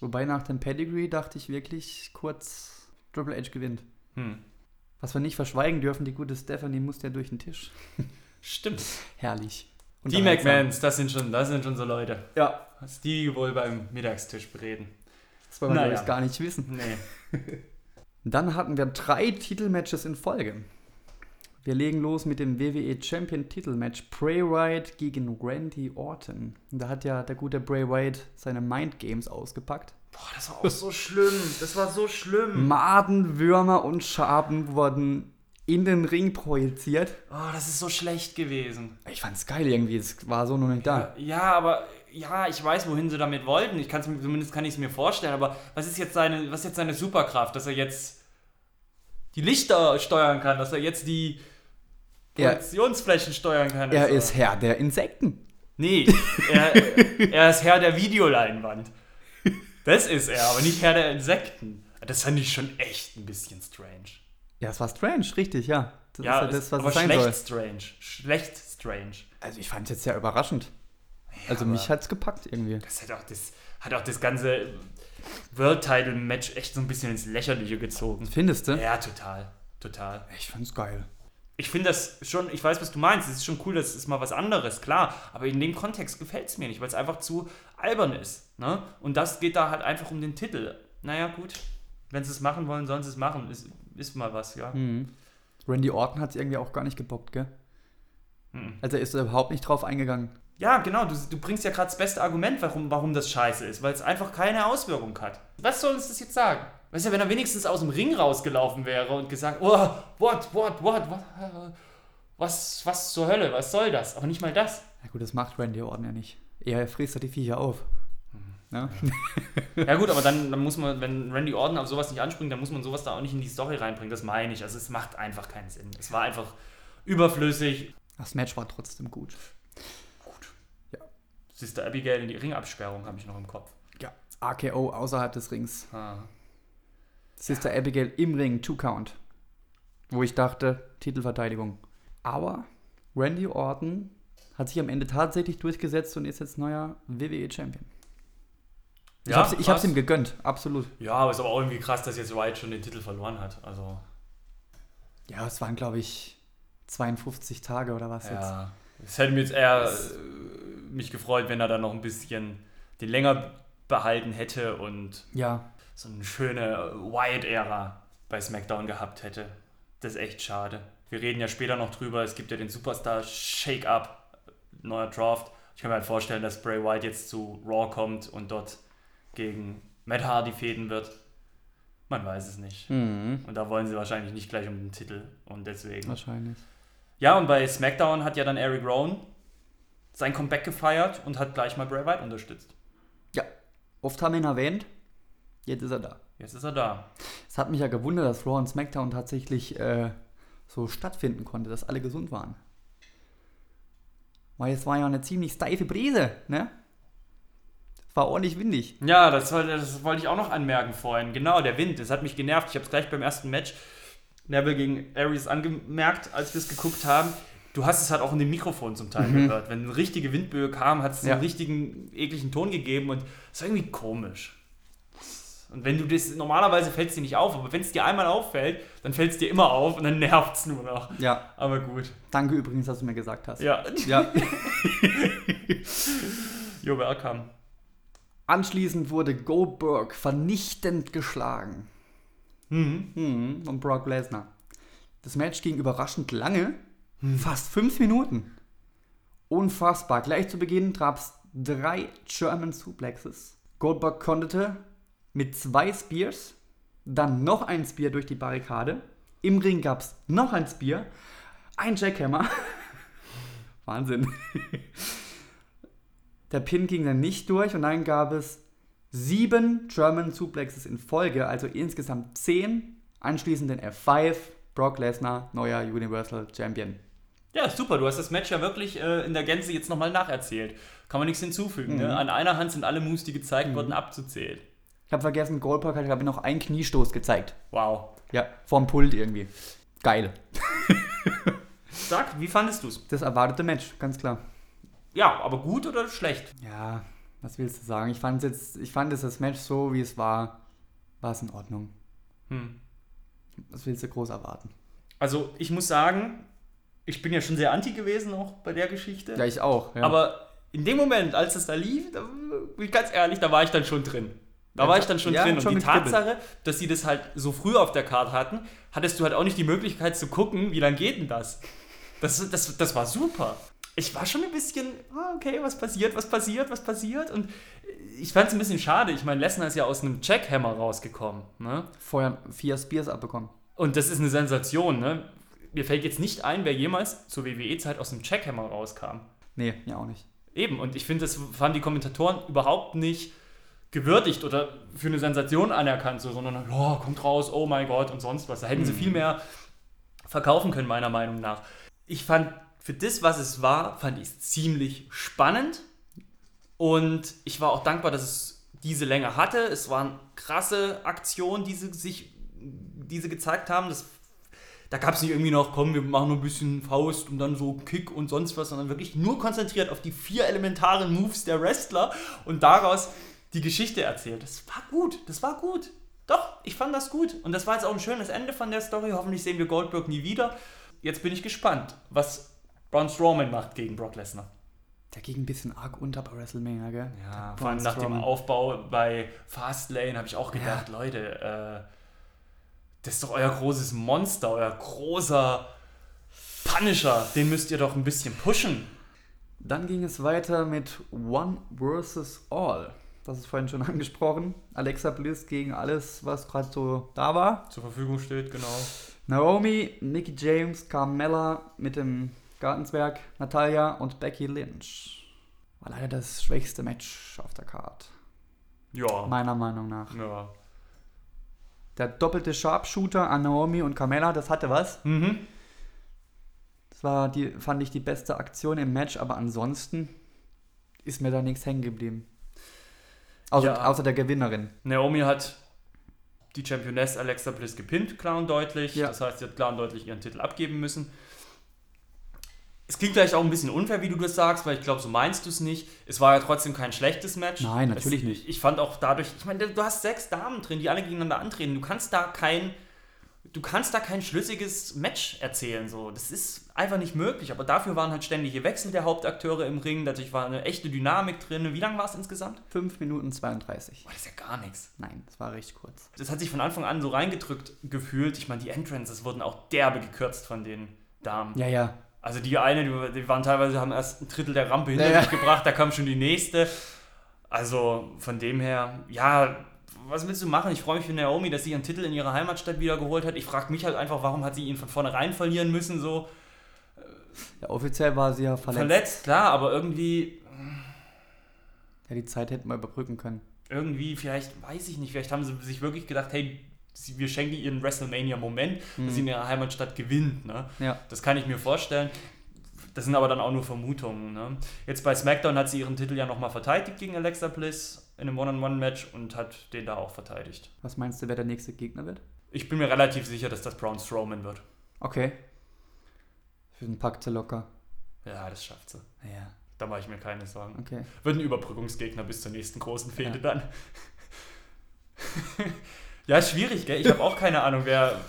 Wobei nach dem Pedigree dachte ich wirklich kurz, Triple H gewinnt. Hm. Was wir nicht verschweigen dürfen, die gute Stephanie muss ja durch den Tisch. [laughs] Stimmt. Herrlich. Die Unterhaltsam. McMahons, das sind schon, das sind schon so Leute. Ja, Was die wohl beim Mittagstisch bereden. das wollen wir Naja. gar nicht wissen. Nee. [laughs] Dann hatten wir drei Titelmatches in Folge. Wir legen los mit dem WWE Champion Titelmatch Bray Wyatt gegen Randy Orton. Und da hat ja der gute Bray Wyatt seine Mind Games ausgepackt. Boah, das war auch so schlimm. Das war so schlimm. Maden, Würmer und Schaben wurden in den Ring projiziert. Oh, das ist so schlecht gewesen. Ich fand's geil irgendwie, es war so noch nicht da. Ja, aber ja, ich weiß, wohin sie damit wollten. Ich kann's zumindest kann ich es mir vorstellen. Aber was ist jetzt seine, was ist jetzt seine Superkraft, dass er jetzt die Lichter steuern kann, dass er jetzt die Er- Projektionsflächen steuern kann? Er Also- ist Herr der Insekten. Nee, er, er ist Herr der Videoleinwand. Das ist er, aber nicht Herr der Insekten. Das fand ich schon echt ein bisschen strange. Ja, es war strange, richtig, ja. Das ja, ist ja das, was aber es sein schlecht soll. strange. Schlecht strange. Also ich fand es jetzt sehr überraschend. also aber- mich hat's gepackt irgendwie. Das hat auch das, hat auch das ganze World Title Match echt so ein bisschen ins Lächerliche gezogen. Findest du? Ja, total. Total. Ich fand's geil. Ich finde das schon, ich weiß, was du meinst. Es ist schon cool, das ist mal was anderes, klar. Aber in dem Kontext gefällt es mir nicht, weil es einfach zu albern ist. Ne? Und das geht da halt einfach um den Titel. Naja, gut. Wenn sie es machen wollen, sollen sie es machen. Ist, ist mal was, ja. Mhm. Randy Orton hat's irgendwie auch gar nicht gebockt, gell? Mhm. Also er ist da überhaupt nicht drauf eingegangen. Ja, genau. Du, du bringst ja gerade das beste Argument, warum, warum das scheiße ist. Weil es einfach keine Auswirkung hat. Was soll uns das jetzt sagen? Weißt du, wenn er wenigstens aus dem Ring rausgelaufen wäre und gesagt, oh, what, what, what, what, was, was zur Hölle, was soll das? Aber nicht mal das. Ja gut, das macht Randy Orton ja nicht. Er frisst ja die Viecher auf. Ne? Ja gut, aber dann, dann muss man, wenn Randy Orton auf sowas nicht anspringt, dann muss man sowas da auch nicht in die Story reinbringen. Das meine ich. Also es macht einfach keinen Sinn. Es war einfach überflüssig. Das Match war trotzdem gut. Sister Abigail in die Ringabsperrung habe ich noch im Kopf. Ja. AKO außerhalb des Rings. Ah. Sister Abigail im Ring, Two Count. Wo ich dachte, Titelverteidigung. Aber Randy Orton hat sich am Ende tatsächlich durchgesetzt und ist jetzt neuer WWE Champion. Ich Ja, hab's, ich hab's ihm gegönnt, absolut. Ja, aber ist aber auch irgendwie krass, dass jetzt Wyatt schon den Titel verloren hat. Also, Ja, es waren, glaube ich, 52 Tage oder was jetzt. ja. Es hätte mir jetzt eher äh, mich gefreut, wenn er dann noch ein bisschen den länger behalten hätte und Ja, so eine schöne Wyatt-Ära bei SmackDown gehabt hätte. Das ist echt schade. Wir reden ja später noch drüber. Es gibt ja den Superstar Shake-Up, neuer Draft. Ich kann mir halt vorstellen, dass Bray Wyatt jetzt zu Raw kommt und dort gegen Matt Hardy fäden wird. Man weiß es nicht. mhm. Und da wollen sie wahrscheinlich nicht gleich um den Titel. Und deswegen. wahrscheinlich. Ja, und bei SmackDown hat ja dann Eric Rowan sein Comeback gefeiert und hat gleich mal Bray Wyatt unterstützt. Ja, oft haben wir ihn erwähnt. Jetzt ist er da. Jetzt ist er da. Es hat mich ja gewundert, dass Raw und SmackDown tatsächlich äh, so stattfinden konnte, dass alle gesund waren. Weil es war ja eine ziemlich steife Brise, ne? War ordentlich windig. Ja, das, das wollte ich auch noch anmerken vorhin. Genau, der Wind, das hat mich genervt. Ich habe es gleich beim ersten Match Neville gegen Aries angemerkt, als wir es geguckt haben. Du hast es halt auch in dem Mikrofon zum Teil gehört. Wenn eine richtige Windböe kam, hat es Ja. einen richtigen, ekligen Ton gegeben und es war irgendwie komisch. Und wenn du das, normalerweise fällt es dir nicht auf, aber wenn es dir einmal auffällt, dann fällt es dir immer auf und dann nervt es nur noch. Ja, Aber gut. danke übrigens, dass du mir gesagt hast. Ja, ja. [laughs] you're welcome. Anschließend wurde Goldberg vernichtend geschlagen. Mhm. Mhm, und Brock Lesnar. Das Match ging überraschend lange, Hm. fast fünf Minuten. Unfassbar. Gleich zu Beginn gab es drei German Suplexes. Goldberg konterte mit zwei Spears, dann noch ein Spear durch die Barrikade. Im Ring gab es noch ein Spear, ein Jackhammer. [laughs] Wahnsinn. [laughs] Der Pin ging dann nicht durch und dann gab es sieben German Suplexes in Folge, also insgesamt zehn. Anschließend den F5, Brock Lesnar, neuer Universal Champion. Ja, super. Du hast das Match ja wirklich äh, in der Gänze jetzt nochmal nacherzählt. Kann man nichts hinzufügen. Ne? An einer Hand sind alle Moves, die gezeigt wurden, abzuzählen. Ich habe vergessen, Goldberg hat, glaube ich, noch einen Kniestoß gezeigt. Wow. Ja, vorm Pult irgendwie. Geil. [laughs] Sag, wie fandest du es? Das erwartete Match, ganz klar. Ja, aber gut oder schlecht? Ja, was willst du sagen? Ich fand jetzt, ich fand es das Match so, wie es war, war es in Ordnung. Hm. Was willst du groß erwarten? Also, ich muss sagen, ich bin ja schon sehr anti gewesen auch bei der Geschichte. Ja, ich auch. Ja. Aber in dem Moment, als es da lief, da, ganz ehrlich, da war ich dann schon drin. Da Ja, war ich dann schon ja, drin. Und schon die gekribbelt. Tatsache, dass sie das halt so früh auf der Karte hatten, hattest du halt auch nicht die Möglichkeit zu gucken, wie lange geht denn das? Das, das, das war super. Ich war schon ein bisschen, ah, okay, was passiert, was passiert, was passiert? Und ich fand es ein bisschen schade. Ich meine, Lesnar ist ja aus einem Jackhammer rausgekommen. Ne? vorher vier Spears abbekommen. Und das ist eine Sensation. Ne? Mir fällt jetzt nicht ein, wer jemals zur WWE-Zeit aus einem Jackhammer rauskam. Nee, ja auch nicht. Eben, und ich finde, das fanden die Kommentatoren überhaupt nicht gewürdigt oder für eine Sensation anerkannt, so, sondern, oh, kommt raus, oh mein Gott und sonst was. Da hätten sie viel mehr verkaufen können, meiner Meinung nach. Ich fand, für das, was es war, fand ich es ziemlich spannend und ich war auch dankbar, dass es diese Länge hatte. Es waren krasse Aktionen, die sie sich, die sie gezeigt haben. Das da gab es nicht irgendwie noch, komm, wir machen nur ein bisschen Faust und dann so Kick und sonst was, sondern wirklich nur konzentriert auf die vier elementaren Moves der Wrestler und daraus die Geschichte erzählt. Das war gut, das war gut. Doch, ich fand das gut. Und das war jetzt auch ein schönes Ende von der Story. Hoffentlich sehen wir Goldberg nie wieder. Jetzt bin ich gespannt, was Braun Strowman macht gegen Brock Lesnar. Der ging ein bisschen arg unter bei WrestleMania, gell? Ja, vor allem nach dem. Aufbau bei Fastlane habe ich auch gedacht, Leute, äh, das ist doch euer großes Monster, euer großer Punisher. Den müsst ihr doch ein bisschen pushen. Dann ging es weiter mit One versus All. Das ist vorhin schon [laughs] angesprochen. Alexa Bliss gegen alles, was gerade so da war. Zur Verfügung steht, genau. Naomi, Mickey James, Carmella mit dem Gartenzwerg, Natalia und Becky Lynch. War leider das schwächste Match auf der Card. Ja. Meiner Meinung nach. ja. Der doppelte Sharpshooter an Naomi und Carmella, das hatte was. Mhm. Das war die, fand ich die beste Aktion im Match, aber ansonsten ist mir da nichts hängen geblieben. Außer, Ja. außer der Gewinnerin. Naomi hat die Championess Alexa Bliss gepinnt, klar und deutlich. Ja. Das heißt, sie hat klar und deutlich ihren Titel abgeben müssen. Es klingt vielleicht auch ein bisschen unfair, wie du das sagst, weil ich glaube, so meinst du es nicht. Es war ja trotzdem kein schlechtes Match. Nein, natürlich es, nicht. Ich fand auch dadurch, ich meine, du hast sechs Damen drin, die alle gegeneinander antreten. Du kannst da kein, du kannst da kein schlüssiges Match erzählen. So. Das ist einfach nicht möglich. Aber dafür waren halt ständige Wechsel der Hauptakteure im Ring. Dadurch war eine echte Dynamik drin. Wie lange war es insgesamt? 5 Minuten 32. Boah, das ist ja gar nichts. Nein, das war recht kurz. Das hat sich von Anfang an so reingedrückt gefühlt. Ich meine, die Entrances wurden auch derbe gekürzt von den Damen. Ja, ja. Also die eine, die, waren teilweise, haben erst ein Drittel der Rampe hinter Ja, ja. sich gebracht, da kam schon die nächste. Also von dem her, ja, was willst du machen? Ich freue mich für Naomi, dass sie ihren Titel in ihrer Heimatstadt wieder geholt hat. Ich frage mich halt einfach, warum hat sie ihn von vornherein verlieren müssen, so Ja, offiziell war sie ja verletzt. verletzt, klar, aber irgendwie, Ja, die Zeit hätten wir überbrücken können. irgendwie, vielleicht, weiß ich nicht, vielleicht haben sie sich wirklich gedacht, hey, wir schenken ihr einen WrestleMania-Moment, dass sie in ihrer Heimatstadt gewinnt, ne? Ja. Das kann ich mir vorstellen. Das sind aber dann auch nur Vermutungen. Ne? Jetzt bei SmackDown hat sie ihren Titel ja nochmal verteidigt gegen Alexa Bliss in einem One-on-One-Match und hat den da auch verteidigt. Was meinst du, wer der nächste Gegner wird? Ich bin mir relativ sicher, dass das Braun Strowman wird. Okay. Für den packt sie locker. Ja, das schafft sie. Ja, Da mache ich mir keine Sorgen. okay. Wird ein Überbrückungsgegner bis zur nächsten großen Fehde [laughs] Ja. dann. ja, ist schwierig, gell? Ich habe auch keine Ahnung, wer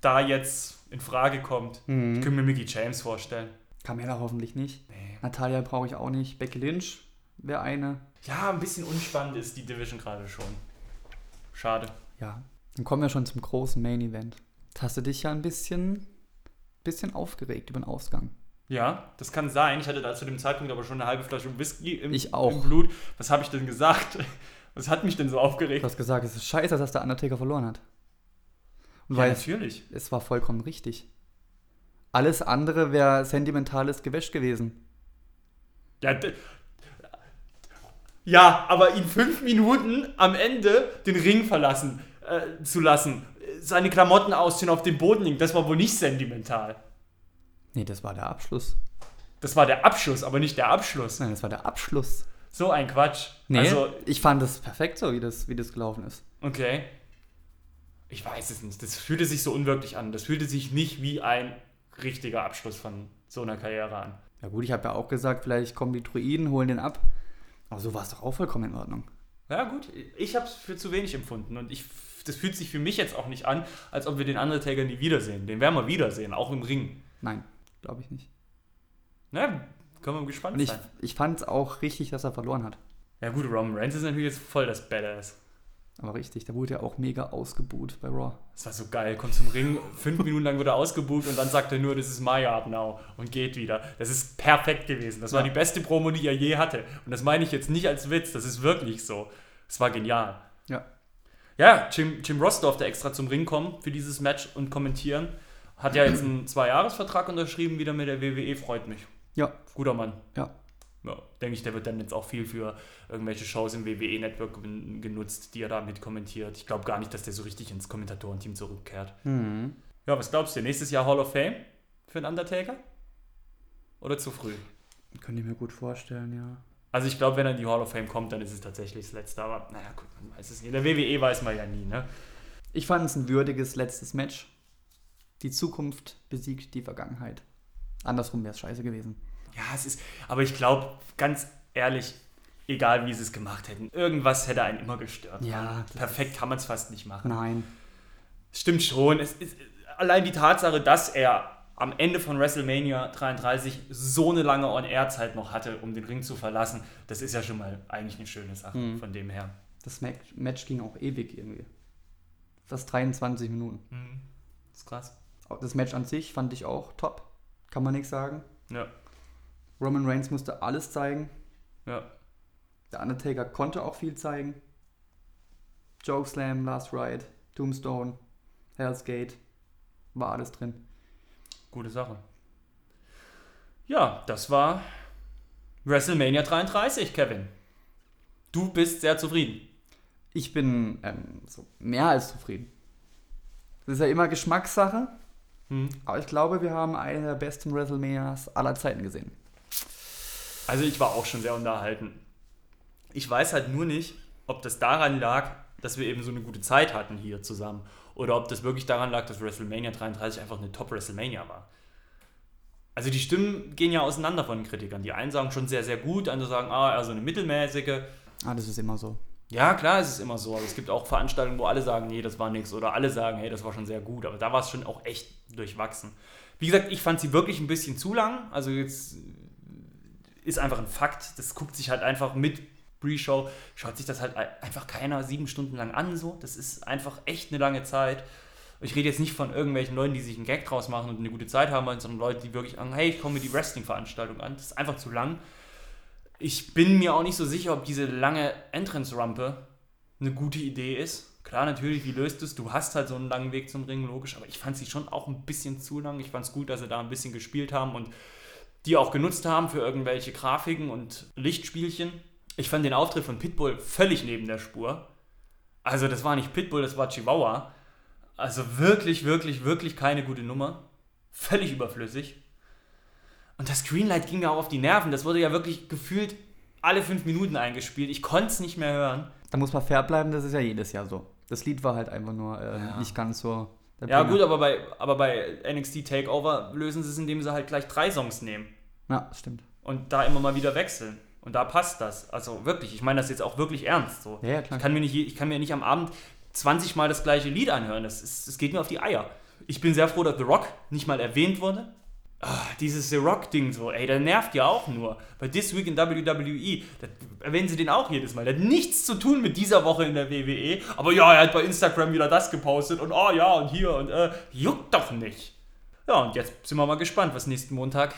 da jetzt in Frage kommt. Ich Mhm. könnte mir Mickey James vorstellen. Carmella hoffentlich nicht. Nee. Natalia brauche ich auch nicht. Becky Lynch wäre eine. Ja, ein bisschen unspannend ist die Division gerade schon. Schade. Ja. Dann kommen wir schon zum großen Main Event. Jetzt hast du dich ja ein bisschen, bisschen aufgeregt über den Ausgang. Ja, das kann sein. Ich hatte da zu dem Zeitpunkt aber schon eine halbe Flasche Whisky im, Ich auch. im Blut. Was habe ich denn gesagt? [laughs] Was hat mich denn so Du aufgeregt? hast gesagt, es ist scheiße, dass der Undertaker verloren hat. Und Ja, weil natürlich. es war vollkommen richtig. Alles andere wäre sentimentales Gewäsch gewesen. Ja, ja, aber ihn fünf Minuten am Ende den Ring verlassen äh, zu lassen, seine Klamotten ausziehen, auf dem Boden liegen, das war wohl nicht sentimental. Nee, das war der Abschluss. Das war der Abschluss, aber nicht der Abschluss. Nein, das war der Abschluss. So ein Quatsch. Nee, Also, ich fand es perfekt so, wie das, wie das gelaufen ist. okay. Ich weiß es nicht. Das fühlte sich so unwirklich an. Das fühlte sich nicht wie ein richtiger Abschluss von so einer Karriere an. Ja gut, ich habe ja auch gesagt, vielleicht kommen die Druiden, holen den ab. Aber so war es doch auch vollkommen in Ordnung. Ja, gut. Ich habe es für zu wenig empfunden. Und ich, das fühlt sich für mich jetzt auch nicht an, als ob wir den Undertaker nie wiedersehen. Den werden wir wiedersehen, auch im Ring. Nein, glaube ich nicht. Na, können wir gespannt Und ich, sein. ich fand es auch richtig, dass er verloren hat. Ja, gut, Roman Reigns ist natürlich jetzt voll das Badass. Aber richtig, da wurde ja auch mega ausgebuht bei Raw. Das war so geil. Kommt zum Ring, fünf Minuten lang wird er ausgebucht und dann sagt er nur, das ist my yard now und geht wieder. Das ist perfekt gewesen. Das war Ja. die beste Promo, die er je hatte. Und das meine ich jetzt nicht als Witz, das ist wirklich so. Es war genial. Ja. Ja, Jim, Jim Ross durfte extra zum Ring kommen für dieses Match und kommentieren. Hat ja jetzt einen Zwei-Jahres-Vertrag unterschrieben, wieder mit der WWE, freut mich. Ja, Guter Mann. ja. Ja, denke ich, der wird dann jetzt auch viel für irgendwelche Shows im WWE-Network gen- genutzt, die er da mit kommentiert. Ich glaube gar nicht, dass der so richtig ins Kommentatorenteam zurückkehrt. Mhm. Ja, was glaubst du? Nächstes Jahr Hall of Fame für den Undertaker? Oder zu früh? Könnte ich mir gut vorstellen, ja. Also ich glaube, wenn er in die Hall of Fame kommt, dann ist es tatsächlich das Letzte. Aber naja, gut, man weiß es nicht. In der WWE weiß man ja nie, ne? Ich fand es ein würdiges letztes Match. Die Zukunft besiegt die Vergangenheit. Andersrum wäre es scheiße gewesen. Ja, es ist, aber ich glaube, ganz ehrlich, egal wie sie es gemacht hätten, irgendwas hätte einen immer gestört. Ja, das Perfekt kann man es fast nicht machen. Nein. Stimmt schon. Es ist, allein die Tatsache, dass er am Ende von WrestleMania 33 so eine lange On-Air-Zeit noch hatte, um den Ring zu verlassen, das ist ja schon mal eigentlich eine schöne Sache Mhm. von dem her. Das Ma- Match ging auch ewig irgendwie. Fast 23 Minuten. Mhm. Das ist krass. Das Match an sich fand ich auch top. Kann man nichts sagen. Ja, Roman Reigns musste alles zeigen. ja. Der Undertaker konnte auch viel zeigen. Slam, Last Ride, Tombstone, Hell's Gate. War alles drin. Gute Sache. Ja, das war WrestleMania 33, Kevin. Du bist sehr zufrieden. Ich bin ähm, so mehr als zufrieden. Das ist ja immer Geschmackssache, Hm. aber ich glaube, wir haben eine der besten WrestleManias aller Zeiten gesehen. Also ich war auch schon sehr unterhalten. Ich weiß halt nur nicht, ob das daran lag, dass wir eben so eine gute Zeit hatten hier zusammen. Oder ob das wirklich daran lag, dass WrestleMania 33 einfach eine Top-WrestleMania war. Also die Stimmen gehen ja auseinander von den Kritikern. Die einen sagen schon sehr, sehr gut, andere sagen, ah, eher so eine mittelmäßige. Ah, das ist immer so. Ja, klar, es ist immer so. Aber es gibt auch Veranstaltungen, wo alle sagen, nee, das war nichts. Oder alle sagen, hey, das war schon sehr gut. Aber da war es schon auch echt durchwachsen. Wie gesagt, ich fand sie wirklich ein bisschen zu lang. Also jetzt ist einfach ein Fakt. Das guckt sich halt einfach mit Pre-Show, schaut sich das halt ein- einfach keiner sieben Stunden lang an. So. Das ist einfach echt eine lange Zeit. Ich rede jetzt nicht von irgendwelchen Leuten, die sich einen Gag draus machen und eine gute Zeit haben wollen, sondern Leute, die wirklich sagen, hey, ich komme mir die Wrestling-Veranstaltung an. Das ist einfach zu lang. Ich bin mir auch nicht so sicher, ob diese lange Entrance-Rampe eine gute Idee ist. Klar, natürlich, wie löst es? Du hast halt so einen langen Weg zum Ring, logisch, aber ich fand sie schon auch ein bisschen zu lang. Ich fand es gut, dass sie da ein bisschen gespielt haben und die auch genutzt haben für irgendwelche Grafiken und Lichtspielchen. Ich fand den Auftritt von Pitbull völlig neben der Spur. Also, das war nicht Pitbull, das war Chihuahua. Also wirklich, wirklich, wirklich keine gute Nummer. Völlig überflüssig. Und das Greenlight ging mir auch auf die Nerven. Das wurde ja wirklich gefühlt alle fünf Minuten eingespielt. Ich konnte es nicht mehr hören. Da muss man fair bleiben, das ist ja jedes Jahr so. Das Lied war halt einfach nur äh, Ja. nicht ganz so. Ja, Bringer. gut, aber bei, aber bei NXT Takeover lösen sie es, indem sie halt gleich drei Songs nehmen Ja, stimmt. und da immer mal wieder wechseln. Und da passt das. Also wirklich, ich meine das jetzt auch wirklich ernst. So. Ja, ja, klar. Ich kann, mir nicht, ich kann mir nicht am Abend 20 Mal das gleiche Lied anhören. Das, ist, das geht mir auf die Eier. Ich bin sehr froh, dass The Rock nicht mal erwähnt wurde. Ah, dieses The Rock-Ding so, ey, der nervt ja auch nur. Bei This Week in WWE, da erwähnen sie den auch jedes Mal. Der hat nichts zu tun mit dieser Woche in der WWE. Aber ja, er hat bei Instagram wieder das gepostet und oh ja und hier und äh, juckt doch nicht. Ja, und jetzt sind wir mal gespannt, was nächsten Montag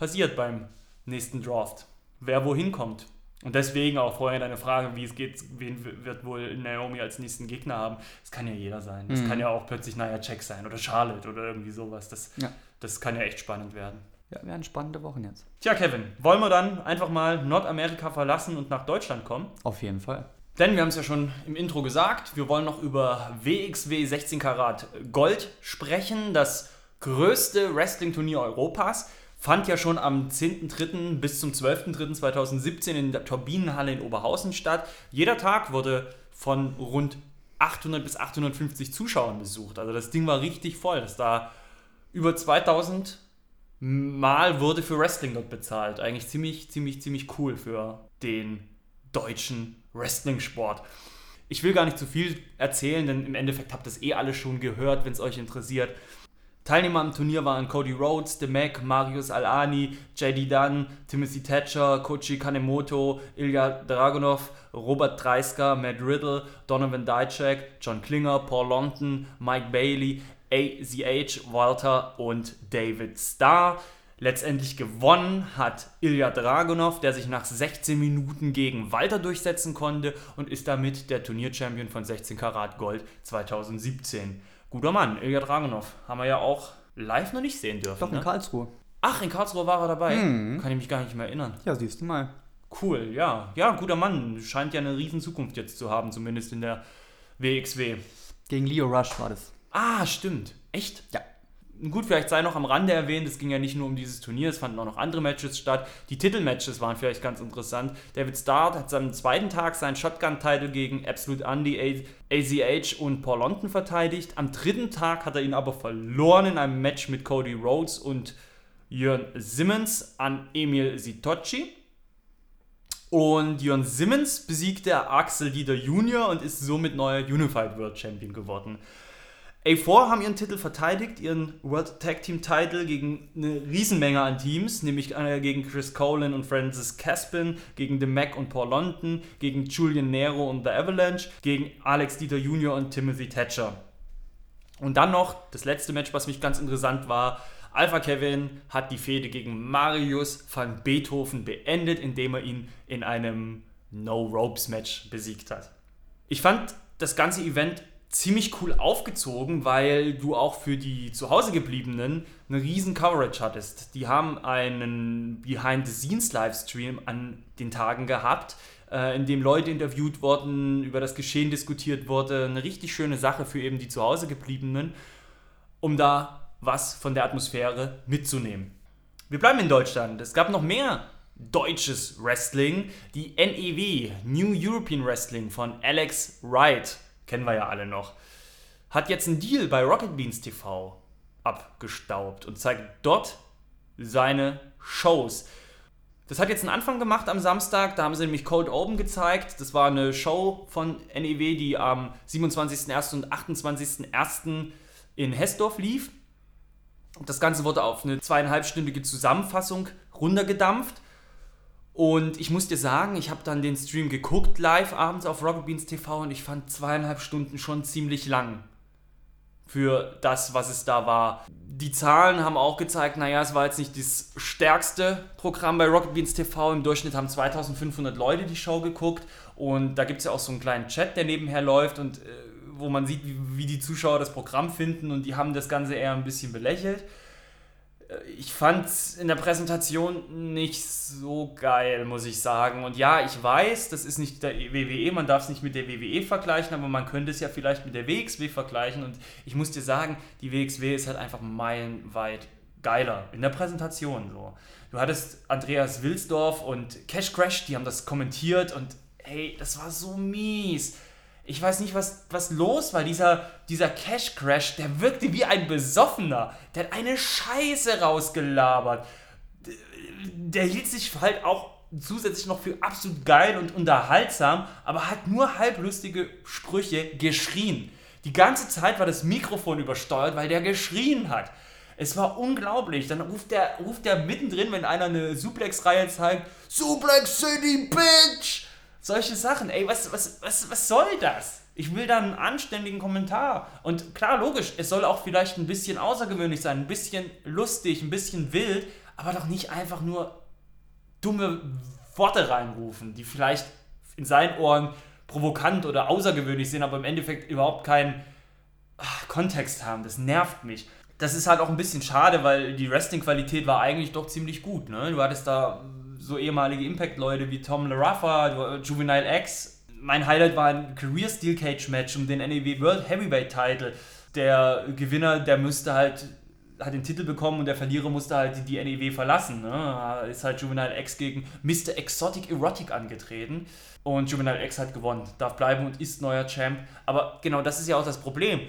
passiert beim nächsten Draft. Wer wohin kommt. Und deswegen auch vorher deine Frage, wie es geht, wen wird wohl Naomi als nächsten Gegner haben. Das kann ja jeder sein. Das Mhm. kann ja auch plötzlich Nia Jax sein oder Charlotte oder irgendwie sowas. Das, Ja. das kann ja echt spannend werden. Ja, werden spannende Wochen jetzt. Tja, Kevin, wollen wir dann einfach mal Nordamerika verlassen und nach Deutschland kommen? Auf jeden Fall. Denn wir haben es ja schon im Intro gesagt, wir wollen noch über WXW 16 Karat Gold sprechen, das größte Wrestling-Turnier Europas. Fand ja schon am 10.3. bis zum 12.3.2017 in der Turbinenhalle in Oberhausen statt. Jeder Tag wurde von rund 800 bis 850 Zuschauern besucht. Also das Ding war richtig voll. Das da über 2000 Mal wurde für Wrestling dort bezahlt. Eigentlich ziemlich, ziemlich, ziemlich cool für den deutschen Wrestling-Sport. Ich will gar nicht zu viel erzählen, denn im Endeffekt habt ihr es eh alle schon gehört, wenn es euch interessiert. Teilnehmer am Turnier waren Cody Rhodes, The Mac, Marius Alani, JD Dunn, Timothy Thatcher, Kochi Kanemoto, Ilya Dragunov, Robert Dreisker, Matt Riddle, Donovan Dijak, John Klinger, Paul Longton, Mike Bailey, AZH, Walter und David Starr. Letztendlich gewonnen hat Ilya Dragunov, der sich nach 16 Minuten gegen Walter durchsetzen konnte und ist damit der Turnierchampion von 16 Karat Gold 2017. Guter Mann, Ilya Dragunov. Haben wir ja auch live noch nicht sehen dürfen. Doch, in ne? Karlsruhe. Ach, in Karlsruhe war er dabei. Mhm. Kann ich mich gar nicht mehr erinnern. Ja, siehst du mal. Cool, ja. Ja, guter Mann. Scheint ja eine riesen Zukunft jetzt zu haben, zumindest in der WXW. Gegen Leo Rush war das. Ah, stimmt. Echt? Ja. Gut, vielleicht sei noch am Rande erwähnt, es ging ja nicht nur um dieses Turnier, es fanden auch noch andere Matches statt. Die Titelmatches waren vielleicht ganz interessant. David Starr hat am zweiten Tag seinen Shotgun-Titel gegen Absolute Andy, AZH und Paul London verteidigt. Am dritten Tag hat er ihn aber verloren in einem Match mit Cody Rhodes und Jörn Simmons an Emil Sitocci. Und Jörn Simmons besiegte Axel Dieter Jr. und ist somit neuer Unified World Champion geworden. A4 haben ihren Titel verteidigt, ihren World Tag Team Titel gegen eine Riesenmenge an Teams, nämlich äh, gegen Chris Colin und Francis Caspin, gegen The Mac und Paul London, gegen Julian Nero und The Avalanche, gegen Alex Dieter Jr. und Timothy Thatcher. Und dann noch das letzte Match, was mich ganz interessant war. Alpha Kevin hat die Fehde gegen Marius van Beethoven beendet, indem er ihn in einem No-Ropes-Match besiegt hat. Ich fand das ganze Event ziemlich cool aufgezogen, weil du auch für die zu Hause gebliebenen eine riesen Coverage hattest. Die haben einen Behind-the-Scenes-Livestream an den Tagen gehabt, äh, in dem Leute interviewt wurden, über das Geschehen diskutiert wurde. Eine richtig schöne Sache für eben die zu Hause gebliebenen, um da was von der Atmosphäre mitzunehmen. Wir bleiben in Deutschland. Es gab noch mehr deutsches Wrestling. Die NEW, New European Wrestling von Alex Wright kennen wir ja alle noch, hat jetzt einen Deal bei Rocket Beans TV abgestaubt und zeigt dort seine Shows. Das hat jetzt einen Anfang gemacht am Samstag, da haben sie nämlich Cold Open gezeigt. Das war eine Show von NEW, die am 27.01. und 28.01. in Hessdorf lief. Das Ganze wurde auf eine zweieinhalbstündige Zusammenfassung runtergedampft. Und ich muss dir sagen, ich habe dann den Stream geguckt, live abends auf Rocket Beans TV und ich fand zweieinhalb Stunden schon ziemlich lang für das, was es da war. Die Zahlen haben auch gezeigt, naja, es war jetzt nicht das stärkste Programm bei Rocket Beans TV. Im Durchschnitt haben 2500 Leute die Show geguckt und da gibt es ja auch so einen kleinen Chat, der nebenher läuft und äh, wo man sieht, wie, wie die Zuschauer das Programm finden und die haben das Ganze eher ein bisschen belächelt ich fand es in der Präsentation nicht so geil, muss ich sagen. Und ja, ich weiß, das ist nicht der WWE, man darf es nicht mit der WWE vergleichen, aber man könnte es ja vielleicht mit der WXW vergleichen. Und ich muss dir sagen, die WXW ist halt einfach meilenweit geiler in der Präsentation. So. Du hattest Andreas Wilsdorf und Cash Crash, die haben das kommentiert und hey, das war so mies ich weiß nicht, was, was los war. Dieser, dieser Cash Crash, der wirkte wie ein Besoffener. Der hat eine Scheiße rausgelabert. Der hielt sich halt auch zusätzlich noch für absolut geil und unterhaltsam, aber hat nur halblustige Sprüche geschrien. Die ganze Zeit war das Mikrofon übersteuert, weil der geschrien hat. Es war unglaublich. Dann ruft der, ruft der mittendrin, wenn einer eine Suplex-Reihe zeigt, Suplex City, Bitch! Solche Sachen. Ey, was, was, was, was soll das? Ich will da einen anständigen Kommentar. Und klar, logisch, es soll auch vielleicht ein bisschen außergewöhnlich sein, ein bisschen lustig, ein bisschen wild, aber doch nicht einfach nur dumme Worte reinrufen, die vielleicht in seinen Ohren provokant oder außergewöhnlich sind, aber im Endeffekt überhaupt keinen ach, Kontext haben. Das nervt mich. Das ist halt auch ein bisschen schade, weil die Wrestling-Qualität war eigentlich doch ziemlich gut. Ne? Du hattest da so ehemalige Impact-Leute wie Tom LaRaffa, Juvenile X. Mein Highlight war ein Career Steel Cage Match um den NEW World Heavyweight Title. Der Gewinner, der müsste halt hat den Titel bekommen und der Verlierer musste halt die NEW verlassen. Ne? Ist halt Juvenile X gegen Mr. Exotic Erotic angetreten und Juvenile X hat gewonnen. Darf bleiben und ist neuer Champ. Aber genau das ist ja auch das Problem.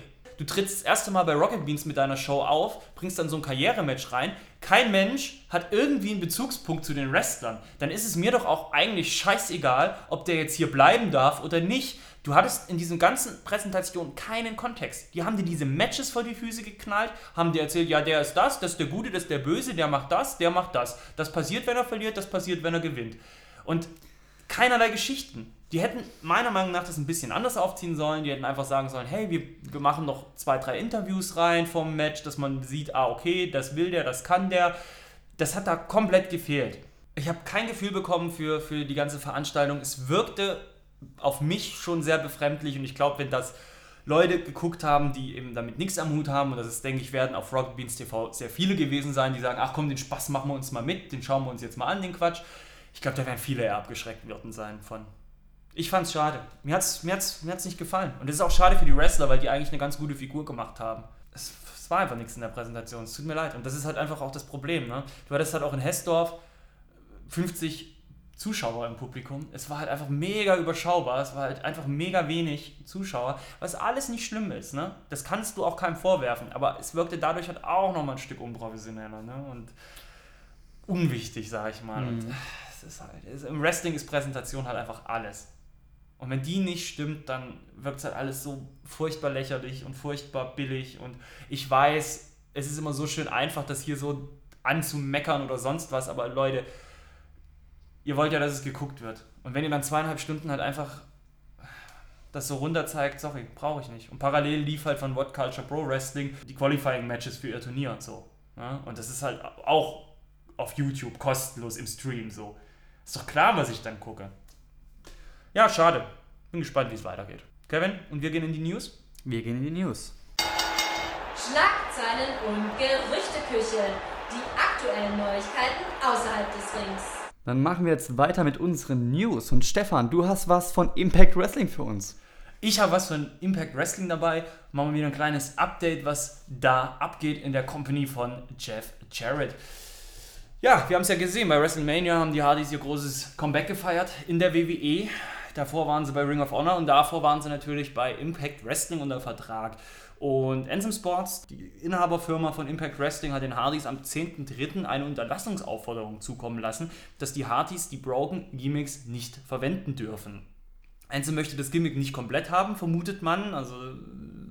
Du trittst das erste Mal bei Rocket Beans mit deiner Show auf, bringst dann so ein Karrierematch rein. Kein Mensch hat irgendwie einen Bezugspunkt zu den Wrestlern. Dann ist es mir doch auch eigentlich scheißegal, ob der jetzt hier bleiben darf oder nicht. Du hattest in diesen ganzen Präsentationen keinen Kontext. Die haben dir diese Matches vor die Füße geknallt, haben dir erzählt, ja, der ist das, das ist der Gute, das ist der Böse, der macht das, der macht das. Das passiert, wenn er verliert, das passiert, wenn er gewinnt. Und keinerlei Geschichten. Die hätten meiner Meinung nach das ein bisschen anders aufziehen sollen. Die hätten einfach sagen sollen, hey, wir, wir machen noch zwei, drei Interviews rein vom Match, dass man sieht, ah, okay, das will der, das kann der. Das hat da komplett gefehlt. Ich habe kein Gefühl bekommen für, für die ganze Veranstaltung. Es wirkte auf mich schon sehr befremdlich und ich glaube, wenn das Leute geguckt haben, die eben damit nichts am Hut haben, und das ist, denke ich, werden auf Rocket Beans TV sehr viele gewesen sein, die sagen, ach komm, den Spaß machen wir uns mal mit, den schauen wir uns jetzt mal an, den Quatsch. Ich glaube, da werden viele eher abgeschreckt worden sein von. Ich fand's schade. Mir hat's, mir, hat's, mir hat's nicht gefallen. Und es ist auch schade für die Wrestler, weil die eigentlich eine ganz gute Figur gemacht haben. Es, es war einfach nichts in der Präsentation. Es tut mir leid. Und das ist halt einfach auch das Problem. Ne? Du hattest halt auch in Hessdorf 50 Zuschauer im Publikum. Es war halt einfach mega überschaubar. Es war halt einfach mega wenig Zuschauer, was alles nicht schlimm ist. Ne? Das kannst du auch keinem vorwerfen. Aber es wirkte dadurch halt auch nochmal ein Stück unprofessioneller. Ne? Und unwichtig, sag ich mal. Mhm. es ist halt, es, Im Wrestling ist Präsentation halt einfach alles. Und wenn die nicht stimmt, dann wirkt es halt alles so furchtbar lächerlich und furchtbar billig. Und ich weiß, es ist immer so schön einfach, das hier so anzumeckern oder sonst was, aber Leute, ihr wollt ja, dass es geguckt wird. Und wenn ihr dann zweieinhalb Stunden halt einfach das so runter zeigt, sorry, brauche ich nicht. Und parallel lief halt von What Culture Pro Wrestling die Qualifying Matches für ihr Turnier und so. Ja? Und das ist halt auch auf YouTube kostenlos im Stream so. Ist doch klar, was ich dann gucke. Ja, schade. Bin gespannt, wie es weitergeht. Kevin, und wir gehen in die News? Wir gehen in die News. Schlagzeilen und Gerüchteküche. Die aktuellen Neuigkeiten außerhalb des Rings. Dann machen wir jetzt weiter mit unseren News. Und Stefan, du hast was von Impact Wrestling für uns. Ich habe was von Impact Wrestling dabei. Machen wir wieder ein kleines Update, was da abgeht in der Company von Jeff Jarrett. Ja, wir haben es ja gesehen, bei WrestleMania haben die Hardys ihr großes Comeback gefeiert in der WWE. Davor waren sie bei Ring of Honor und davor waren sie natürlich bei Impact Wrestling unter Vertrag. Und Anthem Sports, die Inhaberfirma von Impact Wrestling, hat den Hardys am 10.03. eine Unterlassungsaufforderung zukommen lassen, dass die Hardys die Broken Gimmicks nicht verwenden dürfen. Anthem möchte das Gimmick nicht komplett haben, vermutet man. Also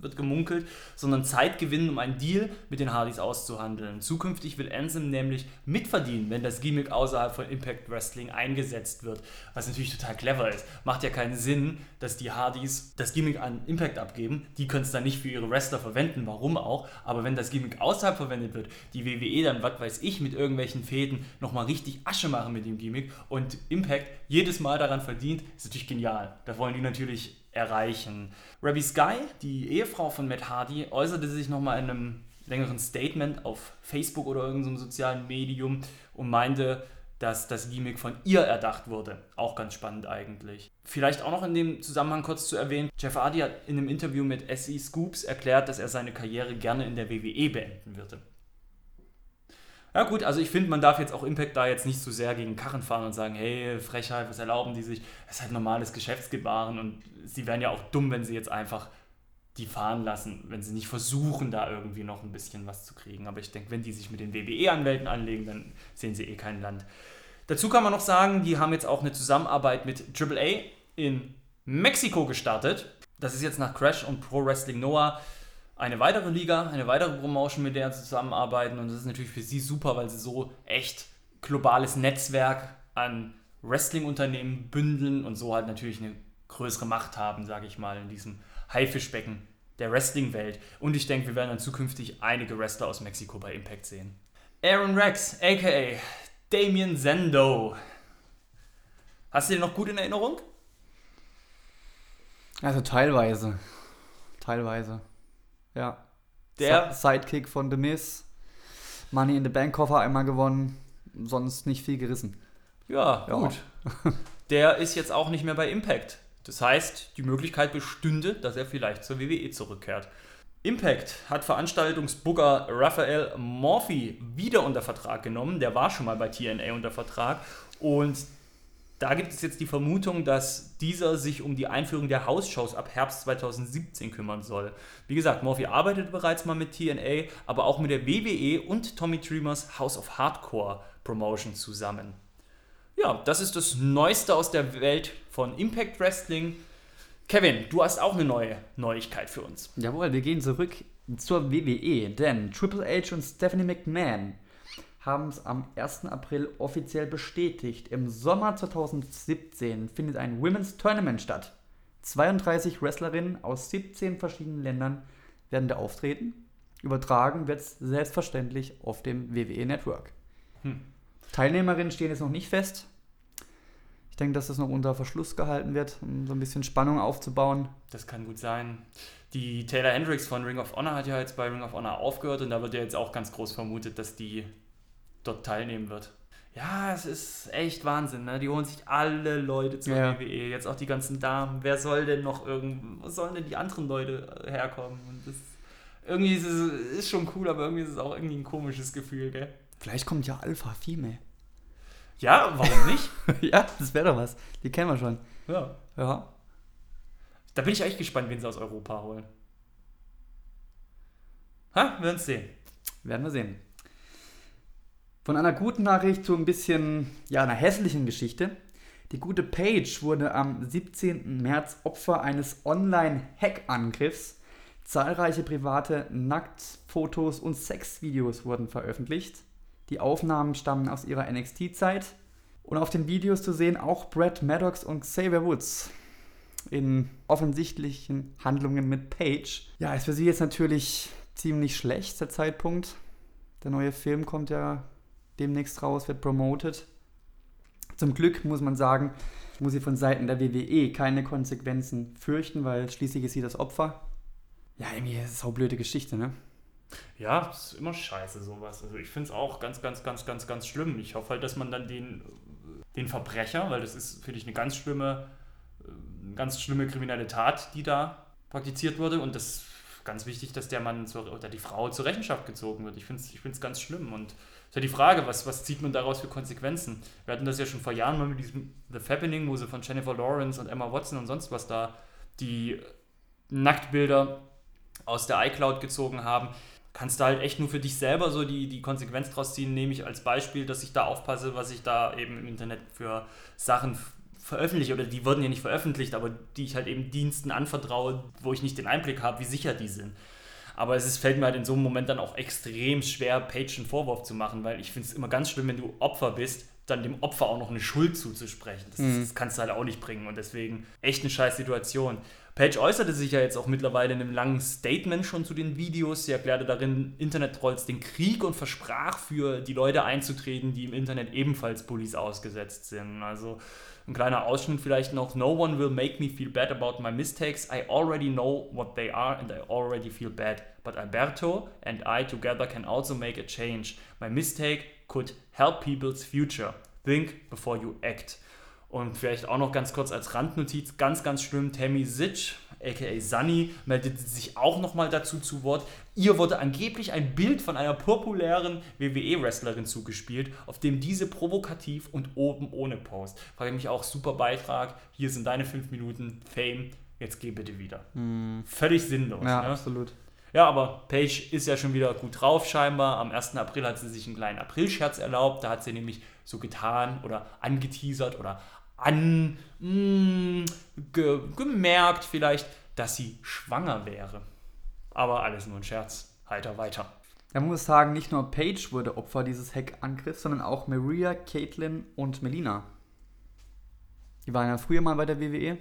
wird gemunkelt, sondern Zeit gewinnen, um einen Deal mit den Hardys auszuhandeln. Zukünftig will Ansem nämlich mitverdienen, wenn das Gimmick außerhalb von Impact Wrestling eingesetzt wird, was natürlich total clever ist. Macht ja keinen Sinn, dass die Hardys das Gimmick an Impact abgeben, die können es dann nicht für ihre Wrestler verwenden, warum auch, aber wenn das Gimmick außerhalb verwendet wird, die WWE dann, was weiß ich, mit irgendwelchen Fäden nochmal richtig Asche machen mit dem Gimmick und Impact jedes Mal daran verdient, ist natürlich genial. Da wollen die natürlich erreichen. Rabbi Sky, die Ehefrau von Matt Hardy, äußerte sich nochmal in einem längeren Statement auf Facebook oder irgendeinem sozialen Medium und meinte, dass das Gimmick von ihr erdacht wurde. Auch ganz spannend eigentlich. Vielleicht auch noch in dem Zusammenhang kurz zu erwähnen, Jeff Hardy hat in einem Interview mit SE Scoops erklärt, dass er seine Karriere gerne in der WWE beenden würde. Ja gut, also ich finde, man darf jetzt auch Impact da jetzt nicht so sehr gegen Karren fahren und sagen, hey, Frechheit, was erlauben die sich? Das ist halt normales Geschäftsgebaren und sie wären ja auch dumm, wenn sie jetzt einfach die fahren lassen, wenn sie nicht versuchen, da irgendwie noch ein bisschen was zu kriegen. Aber ich denke, wenn die sich mit den WWE-Anwälten anlegen, dann sehen sie eh kein Land. Dazu kann man noch sagen, die haben jetzt auch eine Zusammenarbeit mit AAA in Mexiko gestartet. Das ist jetzt nach Crash und Pro Wrestling Noah eine weitere Liga, eine weitere Promotion, mit der sie zusammenarbeiten. Und das ist natürlich für sie super, weil sie so echt globales Netzwerk an Wrestling-Unternehmen bündeln und so halt natürlich eine größere Macht haben, sage ich mal, in diesem Haifischbecken der Wrestling-Welt. Und ich denke, wir werden dann zukünftig einige Wrestler aus Mexiko bei Impact sehen. Aaron Rex, aka Damien Zendo. Hast du den noch gut in Erinnerung? Also teilweise. Teilweise. Ja. Der Sidekick von The Miz. Money in the Bank Koffer einmal gewonnen. Sonst nicht viel gerissen. Ja, ja. gut. [laughs] Der ist jetzt auch nicht mehr bei Impact. Das heißt, die Möglichkeit bestünde, dass er vielleicht zur WWE zurückkehrt. Impact hat Veranstaltungsbooker Raphael Morphy wieder unter Vertrag genommen. Der war schon mal bei TNA unter Vertrag. Und da gibt es jetzt die Vermutung, dass dieser sich um die Einführung der Hausshows ab Herbst 2017 kümmern soll. Wie gesagt, Morphy arbeitet bereits mal mit TNA, aber auch mit der WWE und Tommy Dreamers House of Hardcore Promotion zusammen. Ja, das ist das Neueste aus der Welt von Impact Wrestling. Kevin, du hast auch eine neue Neuigkeit für uns. Jawohl, wir gehen zurück zur WWE, denn Triple H und Stephanie McMahon haben es am 1. April offiziell bestätigt. Im Sommer 2017 findet ein Women's Tournament statt. 32 Wrestlerinnen aus 17 verschiedenen Ländern werden da auftreten. Übertragen wird es selbstverständlich auf dem WWE Network. Hm. Teilnehmerinnen stehen jetzt noch nicht fest. Ich denke, dass das noch unter Verschluss gehalten wird, um so ein bisschen Spannung aufzubauen. Das kann gut sein. Die Taylor Hendricks von Ring of Honor hat ja jetzt bei Ring of Honor aufgehört und da wird ja jetzt auch ganz groß vermutet, dass die dort teilnehmen wird. Ja, es ist echt Wahnsinn, ne? Die holen sich alle Leute zur ja. WWE, jetzt auch die ganzen Damen. Wer soll denn noch irgendwo, wo sollen denn die anderen Leute herkommen? Und das, irgendwie ist es ist schon cool, aber irgendwie ist es auch irgendwie ein komisches Gefühl, gell? Vielleicht kommt ja Alpha Female. Ja, warum nicht? [laughs] ja, das wäre doch was. Die kennen wir schon. Ja. Ja. Da bin ich echt gespannt, wen sie aus Europa holen. Ha, wir werden es sehen. Werden wir sehen. Von einer guten Nachricht zu ein bisschen, ja, einer hässlichen Geschichte. Die gute Page wurde am 17. März Opfer eines Online-Hack-Angriffs. Zahlreiche private Nacktfotos und Sexvideos wurden veröffentlicht. Die Aufnahmen stammen aus ihrer NXT-Zeit. Und auf den Videos zu sehen auch Brad Maddox und Xavier Woods in offensichtlichen Handlungen mit Paige. Ja, ist für sie jetzt natürlich ziemlich schlecht, der Zeitpunkt. Der neue Film kommt ja demnächst raus, wird promoted. Zum Glück muss man sagen, muss sie von Seiten der WWE keine Konsequenzen fürchten, weil schließlich ist sie das Opfer. Ja, irgendwie ist es eine blöde Geschichte, ne? Ja, es ist immer scheiße sowas. Also ich finde es auch ganz, ganz, ganz, ganz, ganz schlimm. Ich hoffe halt, dass man dann den, den Verbrecher, weil das ist, finde ich, eine ganz schlimme, äh, ganz schlimme kriminelle Tat, die da praktiziert wurde. Und das ist ganz wichtig, dass der Mann zur, oder die Frau zur Rechenschaft gezogen wird. Ich finde es ich ganz schlimm. Und ist ja die Frage, was, was zieht man daraus für Konsequenzen? Wir hatten das ja schon vor Jahren mal mit diesem The Fappening, wo sie von Jennifer Lawrence und Emma Watson und sonst was da die Nacktbilder aus der iCloud gezogen haben kannst du halt echt nur für dich selber so die, die Konsequenz draus ziehen, nehme ich als Beispiel, dass ich da aufpasse, was ich da eben im Internet für Sachen veröffentliche oder die wurden ja nicht veröffentlicht, aber die ich halt eben Diensten anvertraue, wo ich nicht den Einblick habe, wie sicher die sind. Aber es ist, fällt mir halt in so einem Moment dann auch extrem schwer, Page einen Vorwurf zu machen, weil ich finde es immer ganz schlimm, wenn du Opfer bist, dann dem Opfer auch noch eine Schuld zuzusprechen. Das, mhm. das kannst du halt auch nicht bringen und deswegen echt eine scheiß Situation. Page äußerte sich ja jetzt auch mittlerweile in einem langen Statement schon zu den Videos. Sie erklärte darin Internet-Trolls den Krieg und versprach für die Leute einzutreten, die im Internet ebenfalls Bullies ausgesetzt sind. Also ein kleiner Ausschnitt vielleicht noch. No one will make me feel bad about my mistakes. I already know what they are and I already feel bad. But Alberto and I together can also make a change. My mistake could help people's future. Think before you act. Und vielleicht auch noch ganz kurz als Randnotiz, ganz, ganz schlimm, Tammy Sitch, aka Sunny, meldet sich auch nochmal dazu zu Wort. Ihr wurde angeblich ein Bild von einer populären WWE-Wrestlerin zugespielt, auf dem diese provokativ und oben ohne Post. Frage mich auch, super Beitrag, hier sind deine 5 Minuten Fame, jetzt geh bitte wieder. Hm. Völlig sinnlos. Ja, ne? absolut. Ja, aber Paige ist ja schon wieder gut drauf scheinbar. Am 1. April hat sie sich einen kleinen Aprilscherz erlaubt. Da hat sie nämlich so getan oder angeteasert oder an mh, mm, ge, gemerkt vielleicht, dass sie schwanger wäre. Aber alles nur ein Scherz. Heiter weiter. Man muss sagen, nicht nur Paige wurde Opfer dieses Hackangriffs, sondern auch Maria, Caitlin und Melina. Die waren ja früher mal bei der WWE.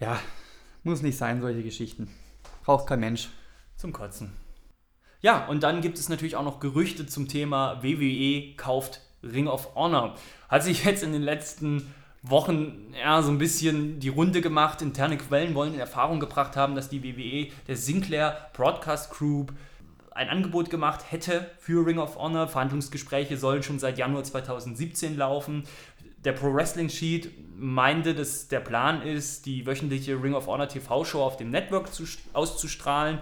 Ja, muss nicht sein, solche Geschichten. Braucht kein Mensch. Zum Kotzen. Ja, und dann gibt es natürlich auch noch Gerüchte zum Thema WWE kauft Ring of Honor. Hat sich jetzt in den letzten Wochen ja, so ein bisschen die Runde gemacht. Interne Quellen wollen in Erfahrung gebracht haben, dass die WWE der Sinclair Broadcast Group ein Angebot gemacht hätte für Ring of Honor. Verhandlungsgespräche sollen schon seit Januar 2017 laufen. Der Pro Wrestling Sheet meinte, dass der Plan ist, die wöchentliche Ring of Honor TV-Show auf dem Network zu, auszustrahlen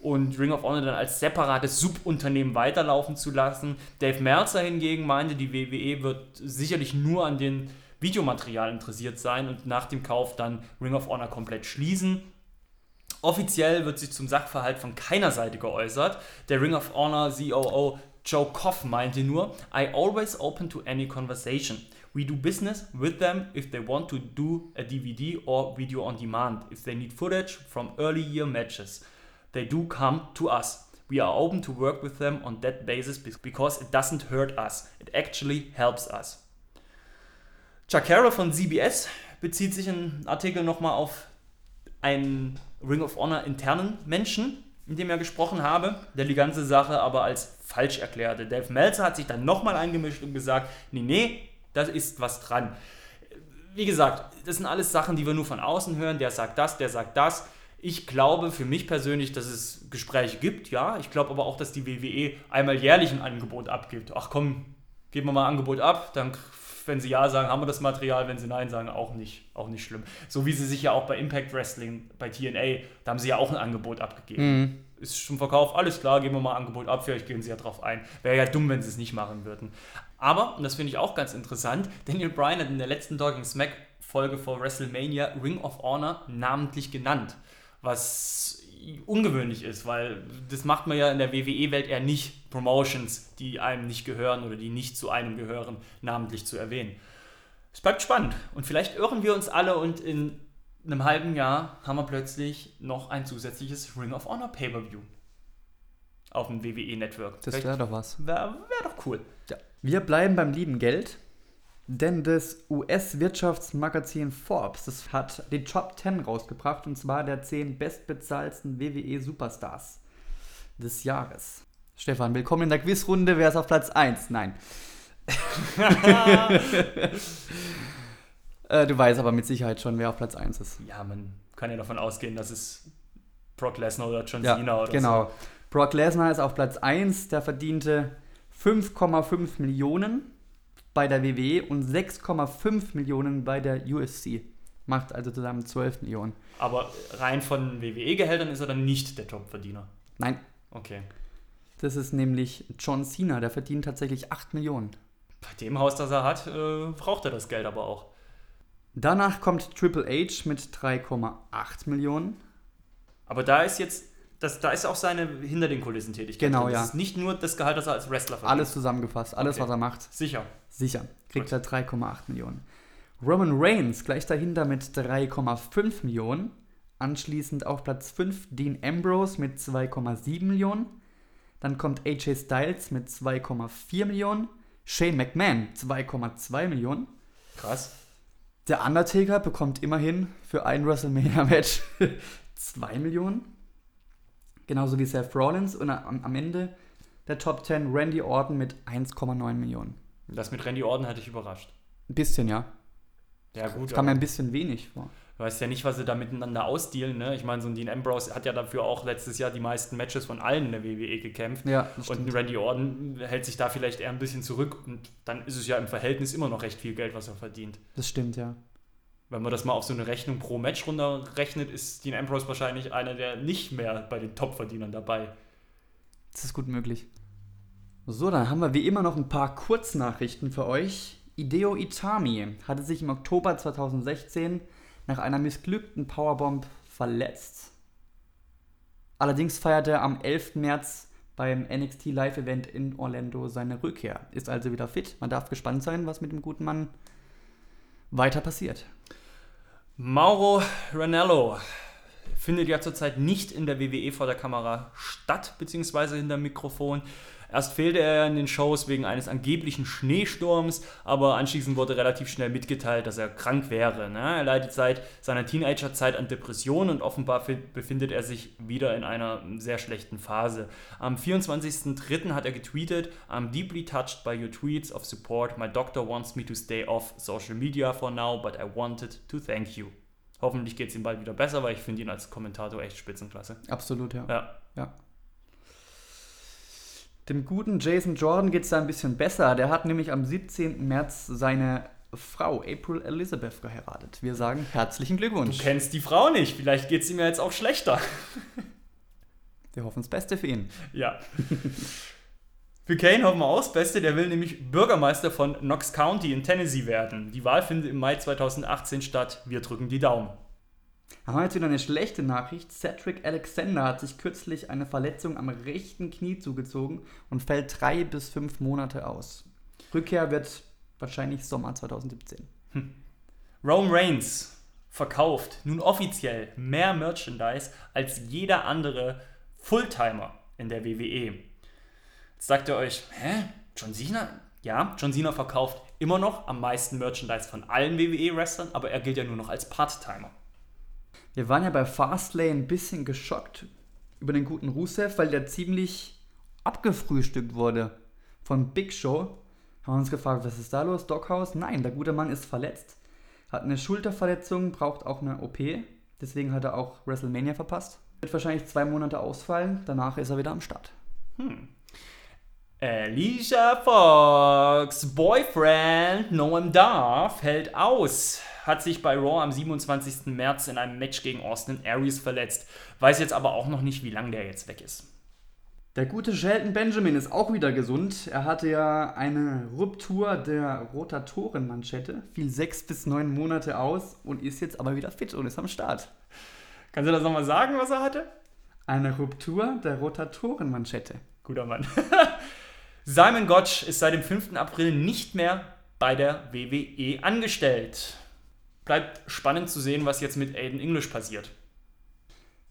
und Ring of Honor dann als separates Subunternehmen weiterlaufen zu lassen. Dave Meltzer hingegen meinte, die WWE wird sicherlich nur an den Videomaterial interessiert sein und nach dem Kauf dann Ring of Honor komplett schließen. Offiziell wird sich zum Sachverhalt von keiner Seite geäußert. Der Ring of Honor COO Joe Koff meinte nur, I always open to any conversation. We do business with them if they want to do a DVD or video on demand, if they need footage from early year matches. They do come to us. We are open to work with them on that basis because it doesn't hurt us. It actually helps us. Carroll von CBS bezieht sich in Artikel nochmal auf einen Ring of Honor internen Menschen, in dem er gesprochen habe, der die ganze Sache aber als falsch erklärte. Dave Meltzer hat sich dann nochmal eingemischt und gesagt, nee, nee, da ist was dran. Wie gesagt, das sind alles Sachen, die wir nur von außen hören. Der sagt das, der sagt das. Ich glaube für mich persönlich, dass es Gespräche gibt, ja. Ich glaube aber auch, dass die WWE einmal jährlich ein Angebot abgibt. Ach komm, geben wir mal ein Angebot ab, dann wenn sie ja sagen, haben wir das Material, wenn sie nein sagen, auch nicht, auch nicht schlimm. So wie sie sich ja auch bei Impact Wrestling, bei TNA, da haben sie ja auch ein Angebot abgegeben. Mhm. Ist schon verkauft, alles klar, geben wir mal ein Angebot ab, vielleicht gehen sie ja drauf ein. Wäre ja dumm, wenn sie es nicht machen würden. Aber, und das finde ich auch ganz interessant, Daniel Bryan hat in der letzten Talking Smack Folge vor WrestleMania Ring of Honor namentlich genannt. Was ungewöhnlich ist, weil das macht man ja in der WWE-Welt eher nicht, Promotions, die einem nicht gehören oder die nicht zu einem gehören, namentlich zu erwähnen. Es bleibt spannend und vielleicht irren wir uns alle und in einem halben Jahr haben wir plötzlich noch ein zusätzliches Ring of Honor Pay-Per-View auf dem WWE-Network. Das wäre doch was. Wäre wär doch cool. Ja. Wir bleiben beim lieben Geld. Denn das US-Wirtschaftsmagazin Forbes, das hat die Top 10 rausgebracht und zwar der 10 bestbezahlten WWE-Superstars des Jahres. Stefan, willkommen in der Quizrunde. Wer ist auf Platz 1? Nein. [laughs] äh, du weißt aber mit Sicherheit schon, wer auf Platz 1 ist. Ja, man kann ja davon ausgehen, dass es Brock Lesnar oder John Cena ja, oder genau. so. Brock Lesnar ist auf Platz 1, der verdiente 5,5 Millionen bei der WWE und 6,5 Millionen bei der USC. Macht also zusammen 12 Millionen. Aber rein von WWE-Gehältern ist er dann nicht der Top-Verdiener? Nein. Okay. Das ist nämlich John Cena, der verdient tatsächlich 8 Millionen. Bei dem Haus, das er hat, äh, braucht er das Geld aber auch. Danach kommt Triple H mit 3,8 Millionen. Aber da ist jetzt das, da ist auch seine hinter den Kulissen Tätigkeit. Genau, drin. ja. Das ist nicht nur das Gehalt, das er als Wrestler verdient. Alles zusammengefasst, alles, okay. was er macht. Sicher. Sicher. Kriegt Gut. er 3,8 Millionen. Roman Reigns gleich dahinter mit 3,5 Millionen. Anschließend auf Platz 5 Dean Ambrose mit 2,7 Millionen. Dann kommt AJ Styles mit 2,4 Millionen. Shane McMahon 2,2 Millionen. Krass. Der Undertaker bekommt immerhin für ein WrestleMania-Match [laughs] 2 Millionen genauso wie Seth Rollins und am, Ende der Top 10 Randy Orton mit 1,9 Millionen. Das mit Randy Orton hätte ich überrascht. Ein bisschen, ja. Ja, gut. Das kam mir ein bisschen wenig vor. Du weißt ja nicht, was sie da miteinander ausdealen. Ne? Ich meine, so ein Dean Ambrose hat ja dafür auch letztes Jahr die meisten Matches von allen in der WWE gekämpft. Ja, und ein Randy Orton hält sich da vielleicht eher ein bisschen zurück. Und dann ist es ja im Verhältnis immer noch recht viel Geld, was er verdient. Das stimmt, ja wenn man das mal auf so eine Rechnung pro Match runterrechnet, ist Dean Ambrose wahrscheinlich einer der nicht mehr bei den Top-Verdienern dabei. Das ist gut möglich. So, dann haben wir wie immer noch ein paar Kurznachrichten für euch. Ideo Itami hatte sich im Oktober 2016 nach einer missglückten Powerbomb verletzt. Allerdings feierte er am 11. März beim NXT Live Event in Orlando seine Rückkehr. Ist also wieder fit. Man darf gespannt sein, was mit dem guten Mann weiter passiert. Mauro Ranello findet ja zurzeit nicht in der WWE vor der Kamera statt, beziehungsweise hinter Mikrofon. Erst fehlte er in den Shows wegen eines angeblichen Schneesturms, aber anschließend wurde relativ schnell mitgeteilt, dass er krank wäre. Ne? Er leidet seit seiner Teenagerzeit an Depressionen und offenbar befindet er sich wieder in einer sehr schlechten Phase. Am 24.03. hat er getweetet, I'm deeply touched by your tweets of support. My doctor wants me to stay off social media for now, but I wanted to thank you. Hoffentlich geht es ihm bald wieder besser, weil ich finde ihn als Kommentator echt spitzenklasse. Absolut, ja. Ja. ja. Dem guten Jason Jordan geht es da ein bisschen besser. Der hat nämlich am 17. März seine Frau April Elizabeth geheiratet. Wir sagen herzlichen Glückwunsch. Du kennst die Frau nicht, vielleicht geht es ihm ja jetzt auch schlechter. [laughs] Wir hoffen das Beste für ihn. Ja. Für Kane hoffen wir auch das Beste, der will nämlich Bürgermeister von Knox County in Tennessee werden. Die Wahl findet im Mai 2018 statt. Wir drücken die Daumen. Haben wir jetzt wieder eine schlechte Nachricht. Cedric Alexander hat sich kürzlich eine Verletzung am rechten Knie zugezogen und fällt drei bis fünf Monate aus. Rückkehr wird wahrscheinlich Sommer 2017. Rome Reigns verkauft nun offiziell mehr Merchandise als jeder andere Fulltimer in der WWE. Jetzt sagt ihr euch, hä? John Cena? Ja, John Cena verkauft immer noch am meisten Merchandise von allen WWE-Wrestlern, aber er gilt ja nur noch als Part-Timer. Wir waren ja bei Fastlane ein bisschen geschockt über den guten Rusev, weil der ziemlich abgefrühstückt wurde von Big Show. Haben wir uns gefragt, was ist da los, Dockhaus? Nein, der gute Mann ist verletzt, hat eine Schulterverletzung, braucht auch eine OP. Deswegen hat er auch WrestleMania verpasst. Wird wahrscheinlich zwei Monate ausfallen, danach ist er wieder am Start. Alicia Fox, Boyfriend Noam Dar, fällt aus. Hat sich bei Raw am 27. März in einem Match gegen Austin Aries verletzt. Weiß jetzt aber auch noch nicht, wie lange der jetzt weg ist. Der gute Shelton Benjamin ist auch wieder gesund. Er hatte ja eine Ruptur der Rotatorenmanschette, fiel sechs bis neun Monate aus und ist jetzt aber wieder fit und ist am Start. Kannst du das nochmal sagen, was er hatte? Eine Ruptur der Rotatorenmanschette. Guter Mann. [laughs] Simon Gotch ist seit dem 5. April nicht mehr bei der WWE angestellt. Bleibt spannend zu sehen, was jetzt mit Aiden English passiert.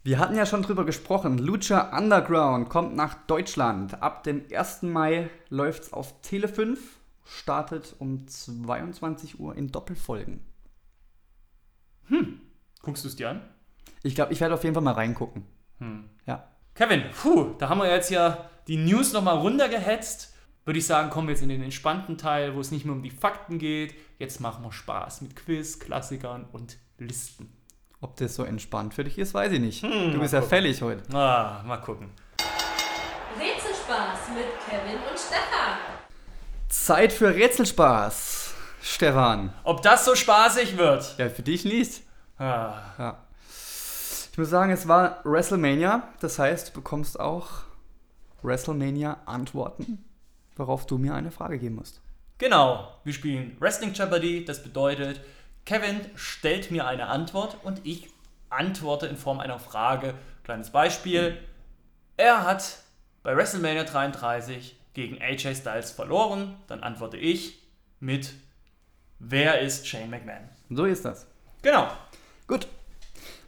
Wir hatten ja schon drüber gesprochen. Lucha Underground kommt nach Deutschland. Ab dem 1. Mai läuft es auf Tele 5, startet um 22 Uhr in Doppelfolgen. Guckst du es dir an? Ich glaube, ich werde auf jeden Fall mal reingucken. Ja. Kevin, puh, da haben wir jetzt ja die News nochmal runtergehetzt. Würde ich sagen, kommen wir jetzt in den entspannten Teil, wo es nicht mehr um die Fakten geht. Jetzt machen wir Spaß mit Quiz, Klassikern und Listen. Ob das so entspannt für dich ist, weiß ich nicht. du mal bist ja gucken. fällig heute. Ah, mal gucken. Rätselspaß mit Kevin und Stefan. Zeit für Rätselspaß, Stefan. Ob das so spaßig wird? Ja, für dich nicht. Ah, Ja. Ich muss sagen, es war WrestleMania. Das heißt, du bekommst auch WrestleMania-Antworten, worauf du mir eine Frage geben musst. Genau, wir spielen Wrestling Jeopardy. Das bedeutet, Kevin stellt mir eine Antwort und ich antworte in Form einer Frage. Kleines Beispiel. Er hat bei WrestleMania 33 gegen AJ Styles verloren. Dann antworte ich mit Wer ist Shane McMahon? So ist das. Genau. Gut.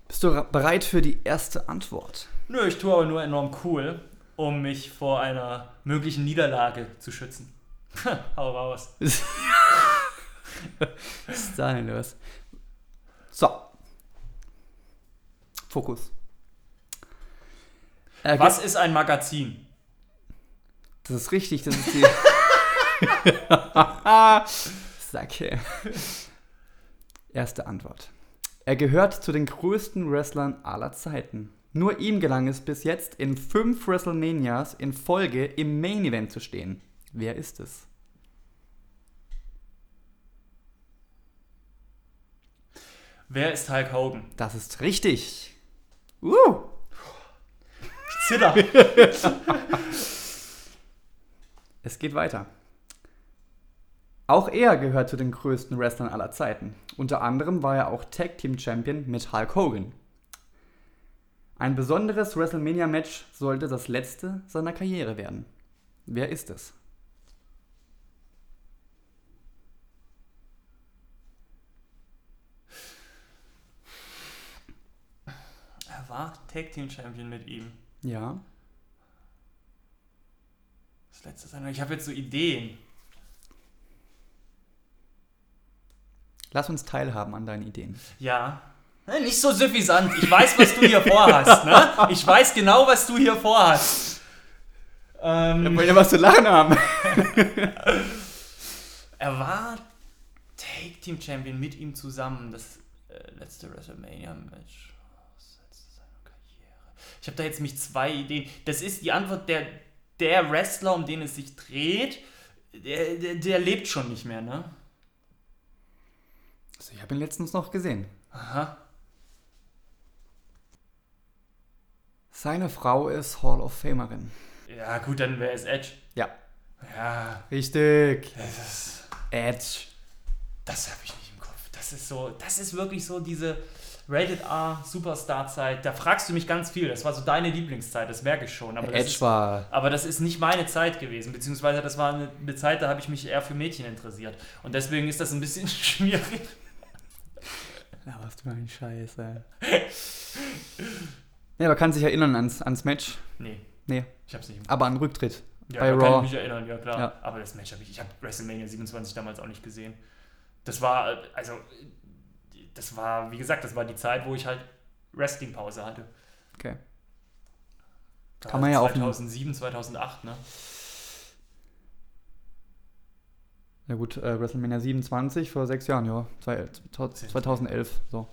Bist du bereit für die erste Antwort? Nö, ich tue aber nur enorm cool, um mich vor einer möglichen Niederlage zu schützen. [laughs] Hau raus. [laughs] Was ist da denn los? So. Fokus. Er Was ist ein Magazin? Das ist richtig, das ist die. [laughs] Sacke. Erste Antwort. Er gehört zu den größten Wrestlern aller Zeiten. Nur ihm gelang es bis jetzt in fünf WrestleManias in Folge im Main Event zu stehen. Wer ist es? Wer ist Hulk Hogan? Das ist richtig. Uh, Zitter. [laughs] es geht weiter. Auch er gehört zu den größten Wrestlern aller Zeiten. Unter anderem war er auch Tag Team Champion mit Hulk Hogan. Ein besonderes WrestleMania-Match sollte das letzte seiner Karriere werden. Wer ist es? War Tag Team Champion mit ihm. Ja. Das letzte sein. Ich habe jetzt so Ideen. Lass uns teilhaben an deinen Ideen. Ja. Ne, Nicht so suffisant. Ich weiß, was du hier vorhast. Ne? Ich weiß genau, was du hier vorhast. Ähm, wollen ja was zu lachen haben. [laughs] er war Tag Team Champion mit ihm zusammen. Das äh, letzte WrestleMania-Match. Das letzte seiner Karriere. Ich habe da jetzt mich zwei Ideen. Das ist die Antwort der, der Wrestler, um den es sich dreht. Der, der, der lebt schon nicht mehr, ne? Also ich habe ihn letztens noch gesehen. Aha. Seine Frau ist Hall of Famerin. Ja, gut, dann wäre es Edge. Ja. Ja, Richtig. das ist. Edge. Das habe ich nicht im Kopf. Das ist so, das ist wirklich so diese Rated R Superstar-Zeit. Da fragst du mich ganz viel. Das war so deine Lieblingszeit, das merke ich schon. Aber das Edge ist, war. aber das ist nicht meine Zeit gewesen, beziehungsweise das war eine, eine Zeit, da habe ich mich eher für Mädchen interessiert. Und deswegen ist das ein bisschen [laughs] schwierig. Ja, was du ein Scheiße. ja, aber kann sich erinnern ans, ans Match. Nee, Nee, ich habe es nicht im aber an Rücktritt. Ja, bei da kann Raw. ich mich erinnern, ja klar. Ja. Aber das Match habe ich, ich habe WrestleMania 27 damals auch nicht gesehen. Das war, also, das war, wie gesagt, das war die Zeit, wo ich halt Wrestling-Pause hatte. Okay. Kann man ja auch- 2007, 2008, ne? Ja gut, äh, WrestleMania 27 vor sechs Jahren, ja. Zwei- 2011, so.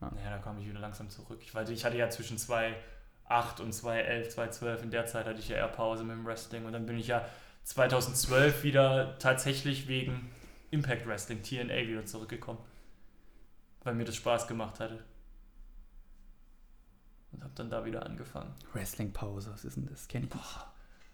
Naja, da kam ich wieder langsam zurück. Ich, ich hatte ja zwischen 2008 und 2011, 2012, in der Zeit hatte ich ja eher Pause mit dem Wrestling. Und dann bin ich ja 2012 wieder tatsächlich wegen Impact Wrestling, TNA, wieder zurückgekommen. Weil mir das Spaß gemacht hatte. Und habe dann da wieder angefangen. Wrestling-Pause, was ist denn das? Kenn ich nicht.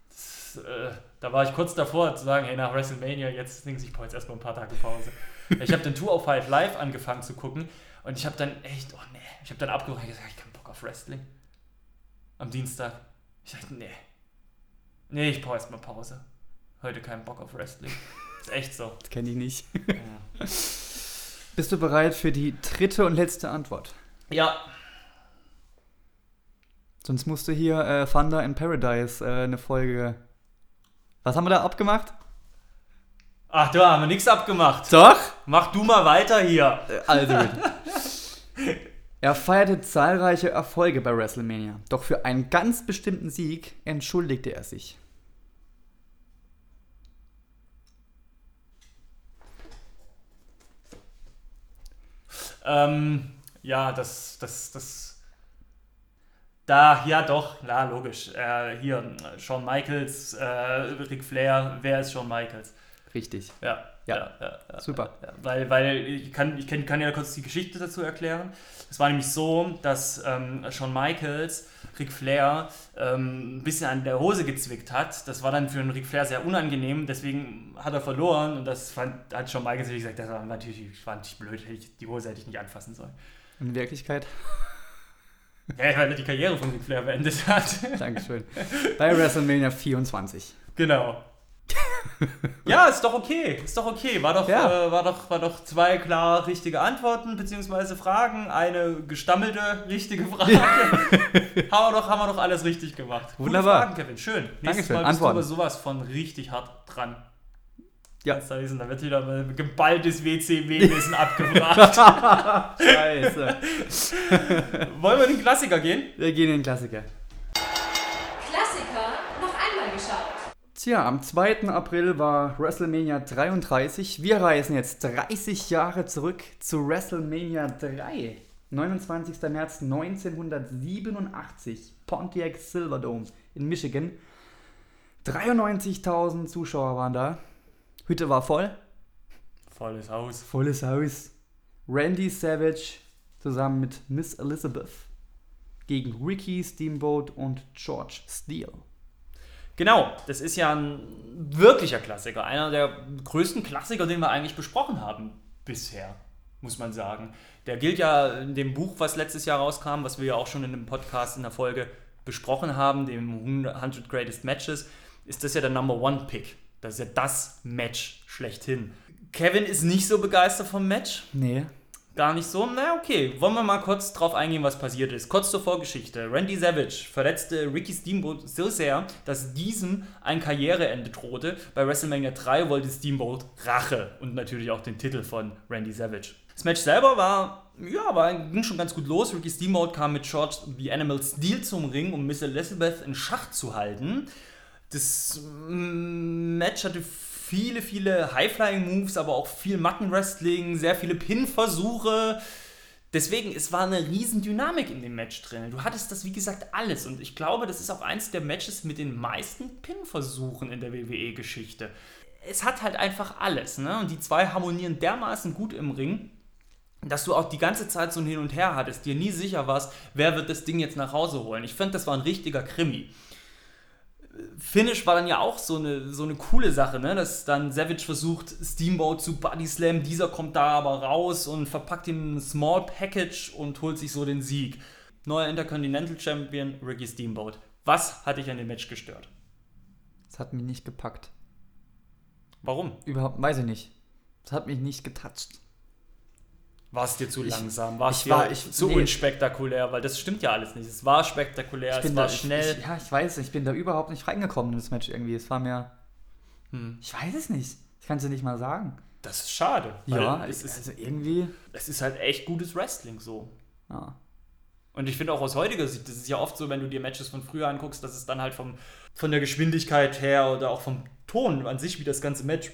Das, äh, da war ich kurz davor zu sagen, hey, nach WrestleMania, jetzt denke ich, ich brauche jetzt erstmal ein paar Tage Pause. ich habe den 205 Live angefangen zu gucken und ich habe dann echt, oh nee, ich habe dann abgebrochen und gesagt, ich habe keinen Bock auf Wrestling. Am Dienstag. Ich dachte, nee. Nee, ich brauche erstmal Pause. Heute keinen Bock auf Wrestling. Ist echt so. Das kenne ich nicht. Ja. [laughs] Bist du bereit für die dritte und letzte Antwort? ja, Sonst musst du hier äh, Thunder in Paradise äh, eine Folge. Was haben wir da abgemacht? ach, da haben wir nichts abgemacht. Doch! Mach du mal weiter hier. Also gut. [laughs] Er feierte zahlreiche Erfolge bei WrestleMania, doch für einen ganz bestimmten Sieg entschuldigte er sich. Ähm, ja, das, das, das. Da, ja doch, ja, logisch. Äh, hier, Shawn Michaels, äh, Ric Flair, wer ist Shawn Michaels? Richtig. Ja, Ja. ja, ja, ja, Super. Weil, weil ich kann, ich kann, kann ja kurz die Geschichte dazu erklären. Es war nämlich so, dass ähm, Shawn Michaels Ric Flair ähm, ein bisschen an der Hose gezwickt hat. Das war dann für den Ric Flair sehr unangenehm, deswegen hat er verloren und das fand, hat Michaels natürlich gesagt, das war natürlich, das war natürlich blöd, ich, die Hose hätte ich nicht anfassen sollen. In Wirklichkeit. Ja, weil er die Karriere von Ric Flair beendet hat. [laughs] Dankeschön. Bei WrestleMania 24. genau. Ja, ist doch okay. Ist doch okay. War doch, Ja. äh, war doch, war doch zwei klar richtige Antworten bzw. Fragen, eine gestammelte richtige [laughs] Frage. haben, wir doch, haben wir doch alles richtig gemacht. Gute Wunderbar. Fragen, Kevin. Schön. Nächstes Dankeschön. Mal bist Antworten. du aber sowas von richtig hart dran. Ja. Da wird wieder mal geballtes WCW-Wissen [laughs] abgefragt. Scheiße. [laughs] Wollen wir in den Klassiker gehen? Wir gehen in den. Klassiker noch einmal geschaut. Tja, am 2. April war WrestleMania 33. Wir reisen jetzt 30 Jahre zurück zu WrestleMania 3. 29. März 1987. Pontiac Silverdome in Michigan. 93.000 Zuschauer waren da. Hütte war voll. Volles Haus. Volles Haus. Randy Savage zusammen mit Miss Elizabeth gegen Ricky Steamboat und George Steele. Genau, das ist ja ein wirklicher Klassiker. Einer der größten Klassiker, den wir eigentlich besprochen haben bisher, muss man sagen. Der gilt ja in dem Buch, was letztes Jahr rauskam, was wir ja auch schon in dem Podcast in der Folge besprochen haben, dem 100 Greatest Matches, ist das ja der Number One Pick. Das ist ja das Match schlechthin. Kevin ist nicht so begeistert vom Match. Nee. Gar nicht so? Na okay, wollen wir mal kurz drauf eingehen, was passiert ist. Kurz zur Vorgeschichte. Randy Savage verletzte Ricky Steamboat so sehr, dass diesem ein Karriereende drohte. Bei WrestleMania 3 wollte Steamboat Rache und natürlich auch den Titel von Randy Savage. Das Match selber war, ja, war, ging schon ganz gut los. Ricky Steamboat kam mit George the Animal Steel zum Ring, um Miss Elizabeth in Schach zu halten. Das mm, Match hatte viele, viele High-Flying-Moves, aber auch viel Mattenwrestling, sehr viele Pin-Versuche. Deswegen, es war eine riesen Dynamik in dem Match drin. Du hattest das, wie gesagt, alles. Und ich glaube, das ist auch eins der Matches mit den meisten Pin-Versuchen in der WWE-Geschichte. Es hat halt einfach alles. Ne? Und die zwei harmonieren dermaßen gut im Ring. dass du auch die ganze Zeit so ein Hin und Her hattest, dir nie sicher warst, wer wird das Ding jetzt nach Hause holen. Ich fand, das war ein richtiger Krimi. Finish war dann ja auch so eine, so eine coole Sache, ne? dass dann Savage versucht, Steamboat zu Body Slam, dieser kommt da aber raus und verpackt ihn in ein Small Package und holt sich so den Sieg. Neuer Intercontinental Champion Ricky Steamboat. Was hat dich an dem Match gestört? Das hat mich nicht gepackt. Warum? Überhaupt, weiß ich nicht. Das hat mich nicht getoucht. War es dir zu langsam? War es dir war- ich- zu nee. unspektakulär? Weil das stimmt ja alles nicht. Es war spektakulär, es war da, schnell. Ich, ich, ja, ich weiß, ich bin da überhaupt nicht reingekommen in das Match irgendwie. Es war mir. Hm. Ich weiß es nicht. Ich kann es dir nicht mal sagen. das ist schade. Ja, es ist, also irgendwie. es ist halt echt gutes Wrestling so. Ja. Und ich finde auch aus heutiger Sicht, das ist ja oft so, wenn du dir Matches von früher anguckst, dass es dann halt vom, von der Geschwindigkeit her oder auch vom Ton an sich, wie das ganze Match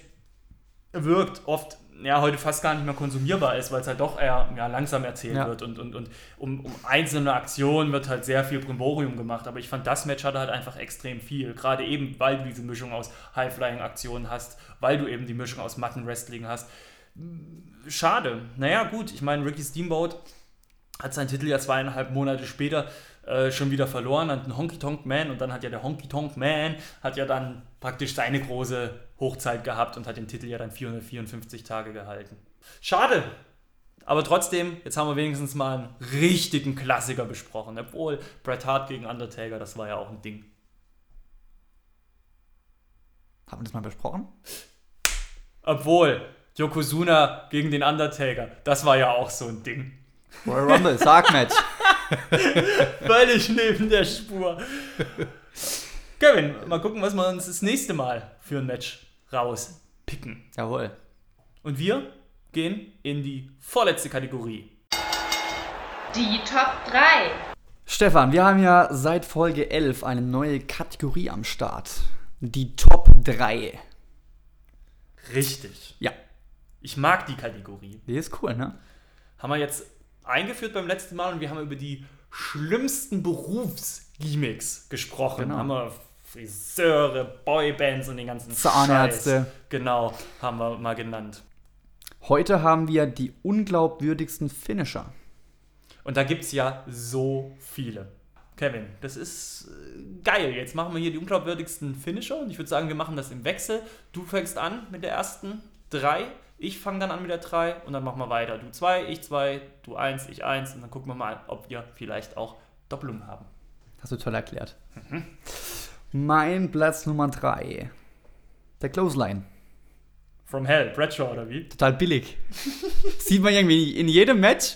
wirkt, oft ja heute fast gar nicht mehr konsumierbar ist, weil es halt doch eher ja, langsam erzählt Ja. wird und, und, und um, um einzelne Aktionen wird halt sehr viel Brimborium gemacht. Aber ich fand, das Match hatte halt einfach extrem viel. Gerade eben, weil du diese Mischung aus High-Flying-Aktionen hast, weil du eben die Mischung aus Matten-Wrestling hast. Schade. Naja, gut, ich meine, Ricky Steamboat hat seinen Titel ja zweieinhalb Monate später äh, schon wieder verloren an den Honky Tonk Man und dann hat ja der Honky Tonk Man hat ja dann praktisch seine große Hochzeit gehabt und hat den Titel ja dann 454 Tage gehalten. Schade. Aber trotzdem, jetzt haben wir wenigstens mal einen richtigen Klassiker besprochen. Obwohl Bret Hart gegen Undertaker, das war ja auch ein Ding. Haben wir das mal besprochen? Obwohl Yokozuna gegen den Undertaker, das war ja auch so ein Ding. Royal Rumble, Sargmatch. [laughs] Völlig neben der Spur. Kevin, mal gucken, was wir uns das nächste Mal für ein Match rauspicken. Jawohl. Und wir gehen in die vorletzte Kategorie. Die Top 3. Stefan, wir haben ja seit Folge 11 eine neue Kategorie am Start. Die Top 3. Richtig. Ja, Ich mag die Kategorie. die ist cool, ne? Haben wir jetzt eingeführt beim letzten Mal und wir haben über die schlimmsten Berufsgimmicks gesprochen. Genau. Haben wir Friseure, Boybands und den ganzen Zahnärzte. Scheiß. Genau, haben wir mal genannt. Heute haben wir die unglaubwürdigsten Finisher. Und da gibt es ja so viele. Kevin, das ist äh, geil. Jetzt machen wir hier die unglaubwürdigsten Finisher und ich würde sagen, wir machen das im Wechsel. Du fängst an mit der ersten drei, ich fange dann an mit der drei und dann machen wir weiter. Du zwei, ich zwei, du eins, ich eins und dann gucken wir mal, ob wir vielleicht auch Doppelungen haben. Hast du toll erklärt. Mein Platz Nummer 3. Der Clothesline. From Hell, Bradshaw oder wie? Total billig. [laughs] Sieht man irgendwie in jedem Match.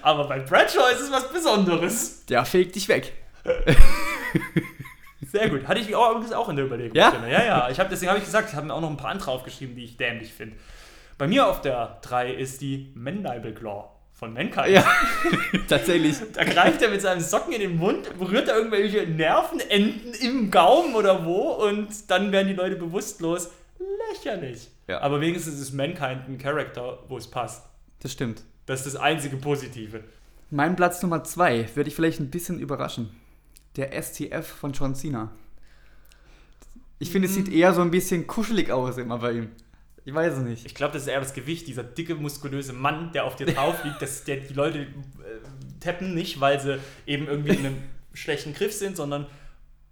Aber bei Bradshaw ist es was Besonderes. Der fegt dich weg. [laughs] Sehr gut. Hatte ich auch, übrigens auch in der Überlegung. Ja? drin. Ja, ja. Ich hab, deswegen habe ich gesagt, ich habe mir auch noch ein paar andere aufgeschrieben, die ich dämlich finde. Bei mir auf der 3 ist die Mandible Claw von Mankind. Ja, [laughs] tatsächlich. Da greift er mit seinem Socken in den Mund, berührt er irgendwelche Nervenenden im Gaumen oder wo und dann werden die Leute bewusstlos. Lächerlich. Ja. Aber wenigstens ist Mankind ein Charakter, wo es passt. Das stimmt. Das ist das einzige Positive. Mein Platz Nummer 2 würde ich vielleicht ein bisschen überraschen. Der STF von John Cena. Ich finde, es sieht eher so ein bisschen kuschelig aus immer bei ihm. Ich weiß es nicht. Ich glaube, das ist eher das Gewicht, dieser dicke, muskulöse Mann, der auf dir drauf liegt. Das, der, die Leute äh, tappen nicht, weil sie eben irgendwie in einem [laughs] schlechten Griff sind, sondern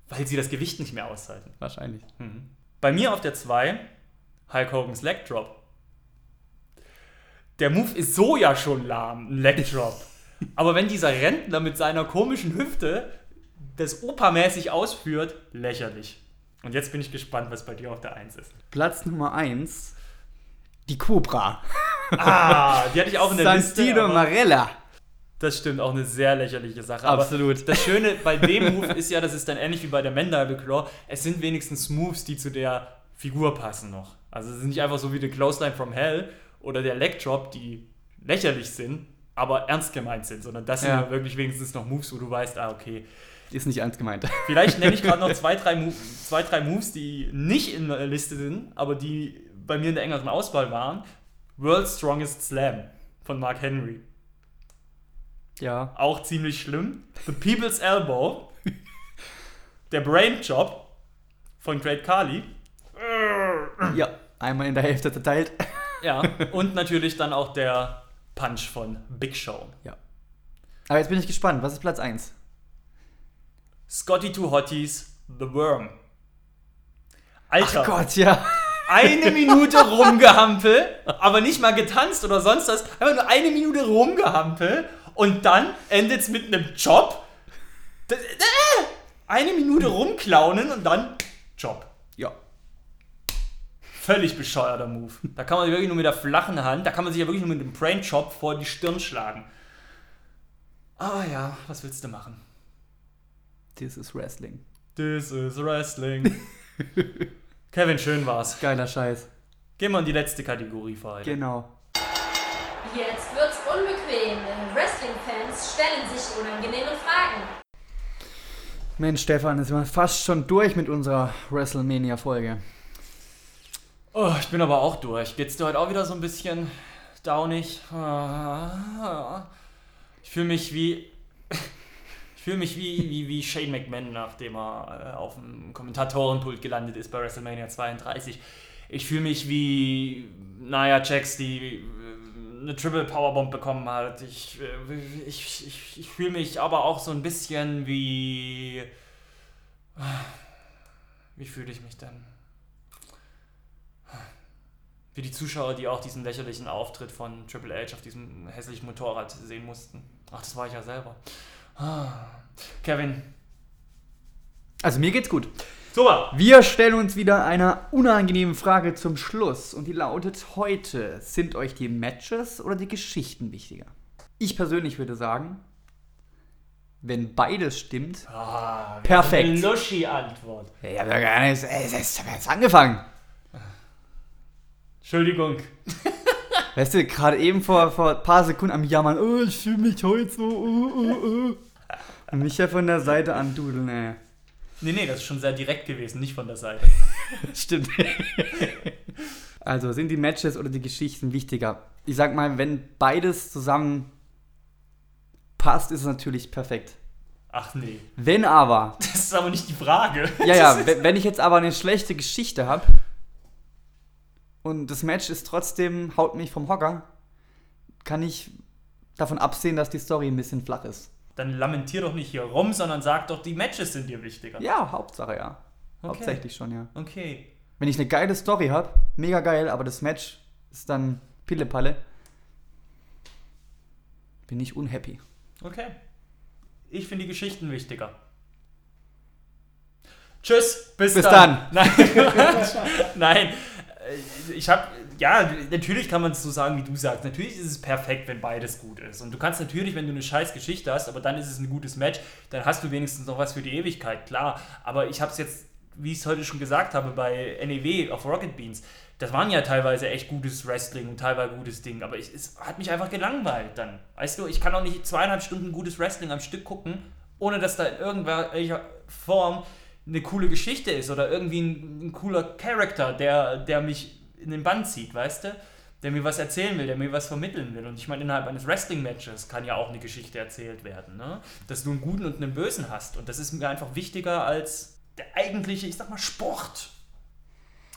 weil sie das Gewicht nicht mehr aushalten. Wahrscheinlich. Bei mir auf der 2 Hulk Hogan's Leg Drop. Der Move ist so ja schon lahm, ein Leg Drop. [laughs] Aber wenn dieser Rentner mit seiner komischen Hüfte das opermäßig ausführt, lächerlich. Und jetzt bin ich gespannt, was bei dir auf der 1 ist. Platz Nummer 1. Die Cobra. Ah, die hatte ich auch in der Liste. Santino Marella. Das stimmt, auch eine sehr lächerliche Sache. Absolut. Aber das Schöne [laughs] bei dem Move ist ja, das ist dann ähnlich wie bei der Mandible Claw, es sind wenigstens Moves, die zu der Figur passen noch. Also es sind nicht einfach so wie der Clothesline from Hell oder der Leg Drop, die lächerlich sind, aber ernst gemeint sind, sondern das sind Ja. ja wirklich wenigstens noch Moves, wo du weißt, ah, okay. Ist nicht ernst gemeint. Vielleicht nenne ich gerade noch [laughs] zwei drei, Mo zwei, drei Moves, die nicht in der Liste sind, aber die bei mir in der engeren Auswahl waren. World's Strongest Slam von Mark Henry. Ja. auch ziemlich schlimm. The People's Elbow. Der Brain Job von Great Kali. Ja. Einmal in der Hälfte zerteilt. Ja, [laughs] und natürlich dann auch der Punch von Big Show. Ja. Aber jetzt bin ich gespannt. Was ist Platz 1? Scotty Two Hotties, The Worm. Alter, Ach Gott, ja. Eine Minute rumgehampel, aber nicht mal getanzt oder sonst was. Einfach nur eine Minute rumgehampel und dann endet es mit einem Job. Äh, Eine Minute rumklaunen und dann Job. Ja. Völlig bescheuerter Move. Da kann man sich wirklich nur mit der flachen Hand, da kann man sich ja wirklich nur mit dem Brain Chop vor die Stirn schlagen. Aber ja, was willst du machen? This is Wrestling. This is Wrestling. [laughs] Kevin, schön war's. Geiler Scheiß. Gehen wir in die letzte Kategorie für heute. Genau. Jetzt wird's unbequem, denn Wrestling-Fans stellen sich unangenehme Fragen. Mensch, Stefan, jetzt sind wir fast schon durch mit unserer WrestleMania-Folge. Oh, ich bin aber auch durch. Geht's dir heute auch wieder so ein bisschen downig? Ah, Ich fühle mich wie. Fühle mich wie, wie, wie Shane McMahon, nachdem er äh, auf dem Kommentatorenpult gelandet ist bei WrestleMania 32. Ich fühle mich wie Nia Jax, die äh, eine Triple Powerbomb bekommen hat. Ich, äh, ich, ich, ich fühle mich aber auch so ein bisschen wie. Wie fühle ich mich denn? Wie die Zuschauer, die auch diesen lächerlichen Auftritt von Triple H auf diesem hässlichen Motorrad sehen mussten. Ach, das war ich ja selber. Ah. Kevin. Also mir geht's gut. Super. Wir stellen uns wieder einer unangenehmen Frage zum Schluss und die lautet heute, sind euch die Matches oder die Geschichten wichtiger? Ich persönlich würde sagen, wenn beides stimmt, Ah, Perfekt. Eine Luschi-Antwort. ich habe ja gar nichts, ey, es ist jetzt angefangen. Entschuldigung. Weißt du, gerade eben vor, vor ein paar Sekunden am Jammern, oh, ich fühle mich heute so, oh, oh, oh. Mich ja von der Seite andudeln, ey. Nee, nee, das ist schon sehr direkt gewesen, nicht von der Seite. [laughs] Stimmt. also sind die Matches oder die Geschichten wichtiger? Ich sag mal, wenn beides zusammen passt, ist es natürlich perfekt. Ach nee. Wenn aber, Das ist aber nicht die Frage. ja, ja, [laughs] wenn wenn ich jetzt aber eine schlechte Geschichte habe und das Match ist trotzdem, haut mich vom Hocker, kann ich davon absehen, dass die Story ein bisschen flach ist. Dann lamentier doch nicht hier rum, sondern sag doch, die Matches sind dir wichtiger. Ja, Hauptsache ja. Okay. Hauptsächlich schon, ja. Okay. Wenn ich eine geile Story habe, mega geil, aber das Match ist dann Pillepalle, bin ich unhappy. Okay. Ich finde die Geschichten wichtiger. Tschüss, bis, Bis dann. Nein, [laughs] Nein. Äh, ich habe, ja, natürlich kann man es so sagen, wie du sagst. Natürlich ist es perfekt, wenn beides gut ist. Und du kannst natürlich, wenn du eine scheiß Geschichte hast, aber dann ist es ein gutes Match, dann hast du wenigstens noch was für die Ewigkeit, klar. Aber ich habe es jetzt, wie ich es heute schon gesagt habe, bei NEW auf Rocket Beans, das waren ja teilweise echt gutes Wrestling und teilweise gutes Ding, aber ich, es hat mich einfach gelangweilt dann. Weißt du, ich kann auch nicht zweieinhalb Stunden gutes Wrestling am Stück gucken, ohne dass da in irgendwelcher Form eine coole Geschichte ist oder irgendwie ein, ein cooler Charakter, der, der mich in den Band zieht, weißt du? Der mir was erzählen will, der mir was vermitteln will. Und ich meine, innerhalb eines Wrestling-Matches kann ja auch eine Geschichte erzählt werden, ne? Dass du einen guten und einen bösen hast. Und das ist mir einfach wichtiger als der eigentliche, ich sag mal, Sport.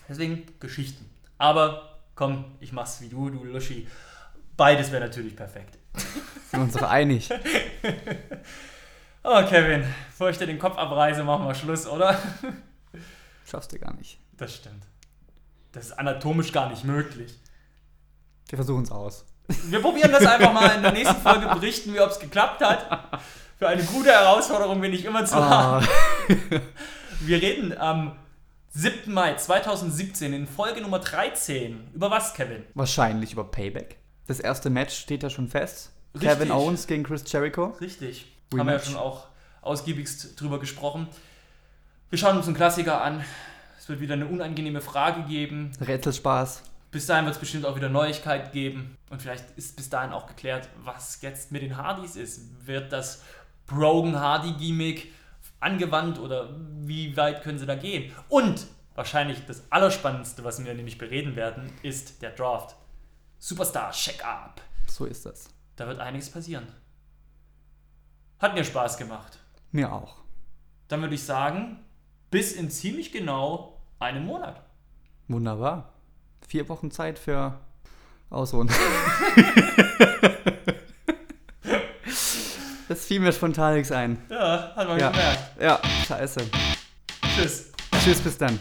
Deswegen Geschichten. Aber komm, ich mach's wie du, du Luschi. Beides wäre natürlich perfekt. Sind wir uns doch einig. [laughs] Oh, Kevin, bevor ich dir den Kopf abreiße, machen wir Schluss, oder? Schaffst du gar nicht. Das stimmt. Das ist anatomisch gar nicht möglich. Wir versuchen es aus. Wir probieren das einfach mal in der nächsten Folge berichten, wie ob es geklappt hat. Für eine gute Herausforderung bin ich immer zu Ah, haben. Wir reden am 7. Mai 2017 in Folge Nummer 13. Über was, Kevin? wahrscheinlich über Payback. Das erste Match steht ja schon fest. Richtig. Kevin Owens gegen Chris Jericho. Richtig. Rematch. Haben wir ja schon auch ausgiebigst drüber gesprochen. Wir schauen uns einen Klassiker an. Es wird wieder eine unangenehme Frage geben. Rätselspaß. Bis dahin wird es bestimmt auch wieder Neuigkeit geben. Und vielleicht ist bis dahin auch geklärt, was jetzt mit den Hardys ist. Wird das Brogan Hardy-Gimmick angewandt oder wie weit können sie da gehen? Und wahrscheinlich das Allerspannendste, was wir nämlich bereden werden, ist der Draft. Superstar Check-up. So ist das. Da wird einiges passieren. Hat mir Spaß gemacht. Mir auch. Dann würde ich sagen, bis in ziemlich genau einem Monat. Wunderbar. Vier Wochen Zeit für Ausruhen. [laughs] das fiel mir spontan nichts ein. Ja, hat man ja. gemerkt. Ja, scheiße. Tschüss. Tschüss, bis dann.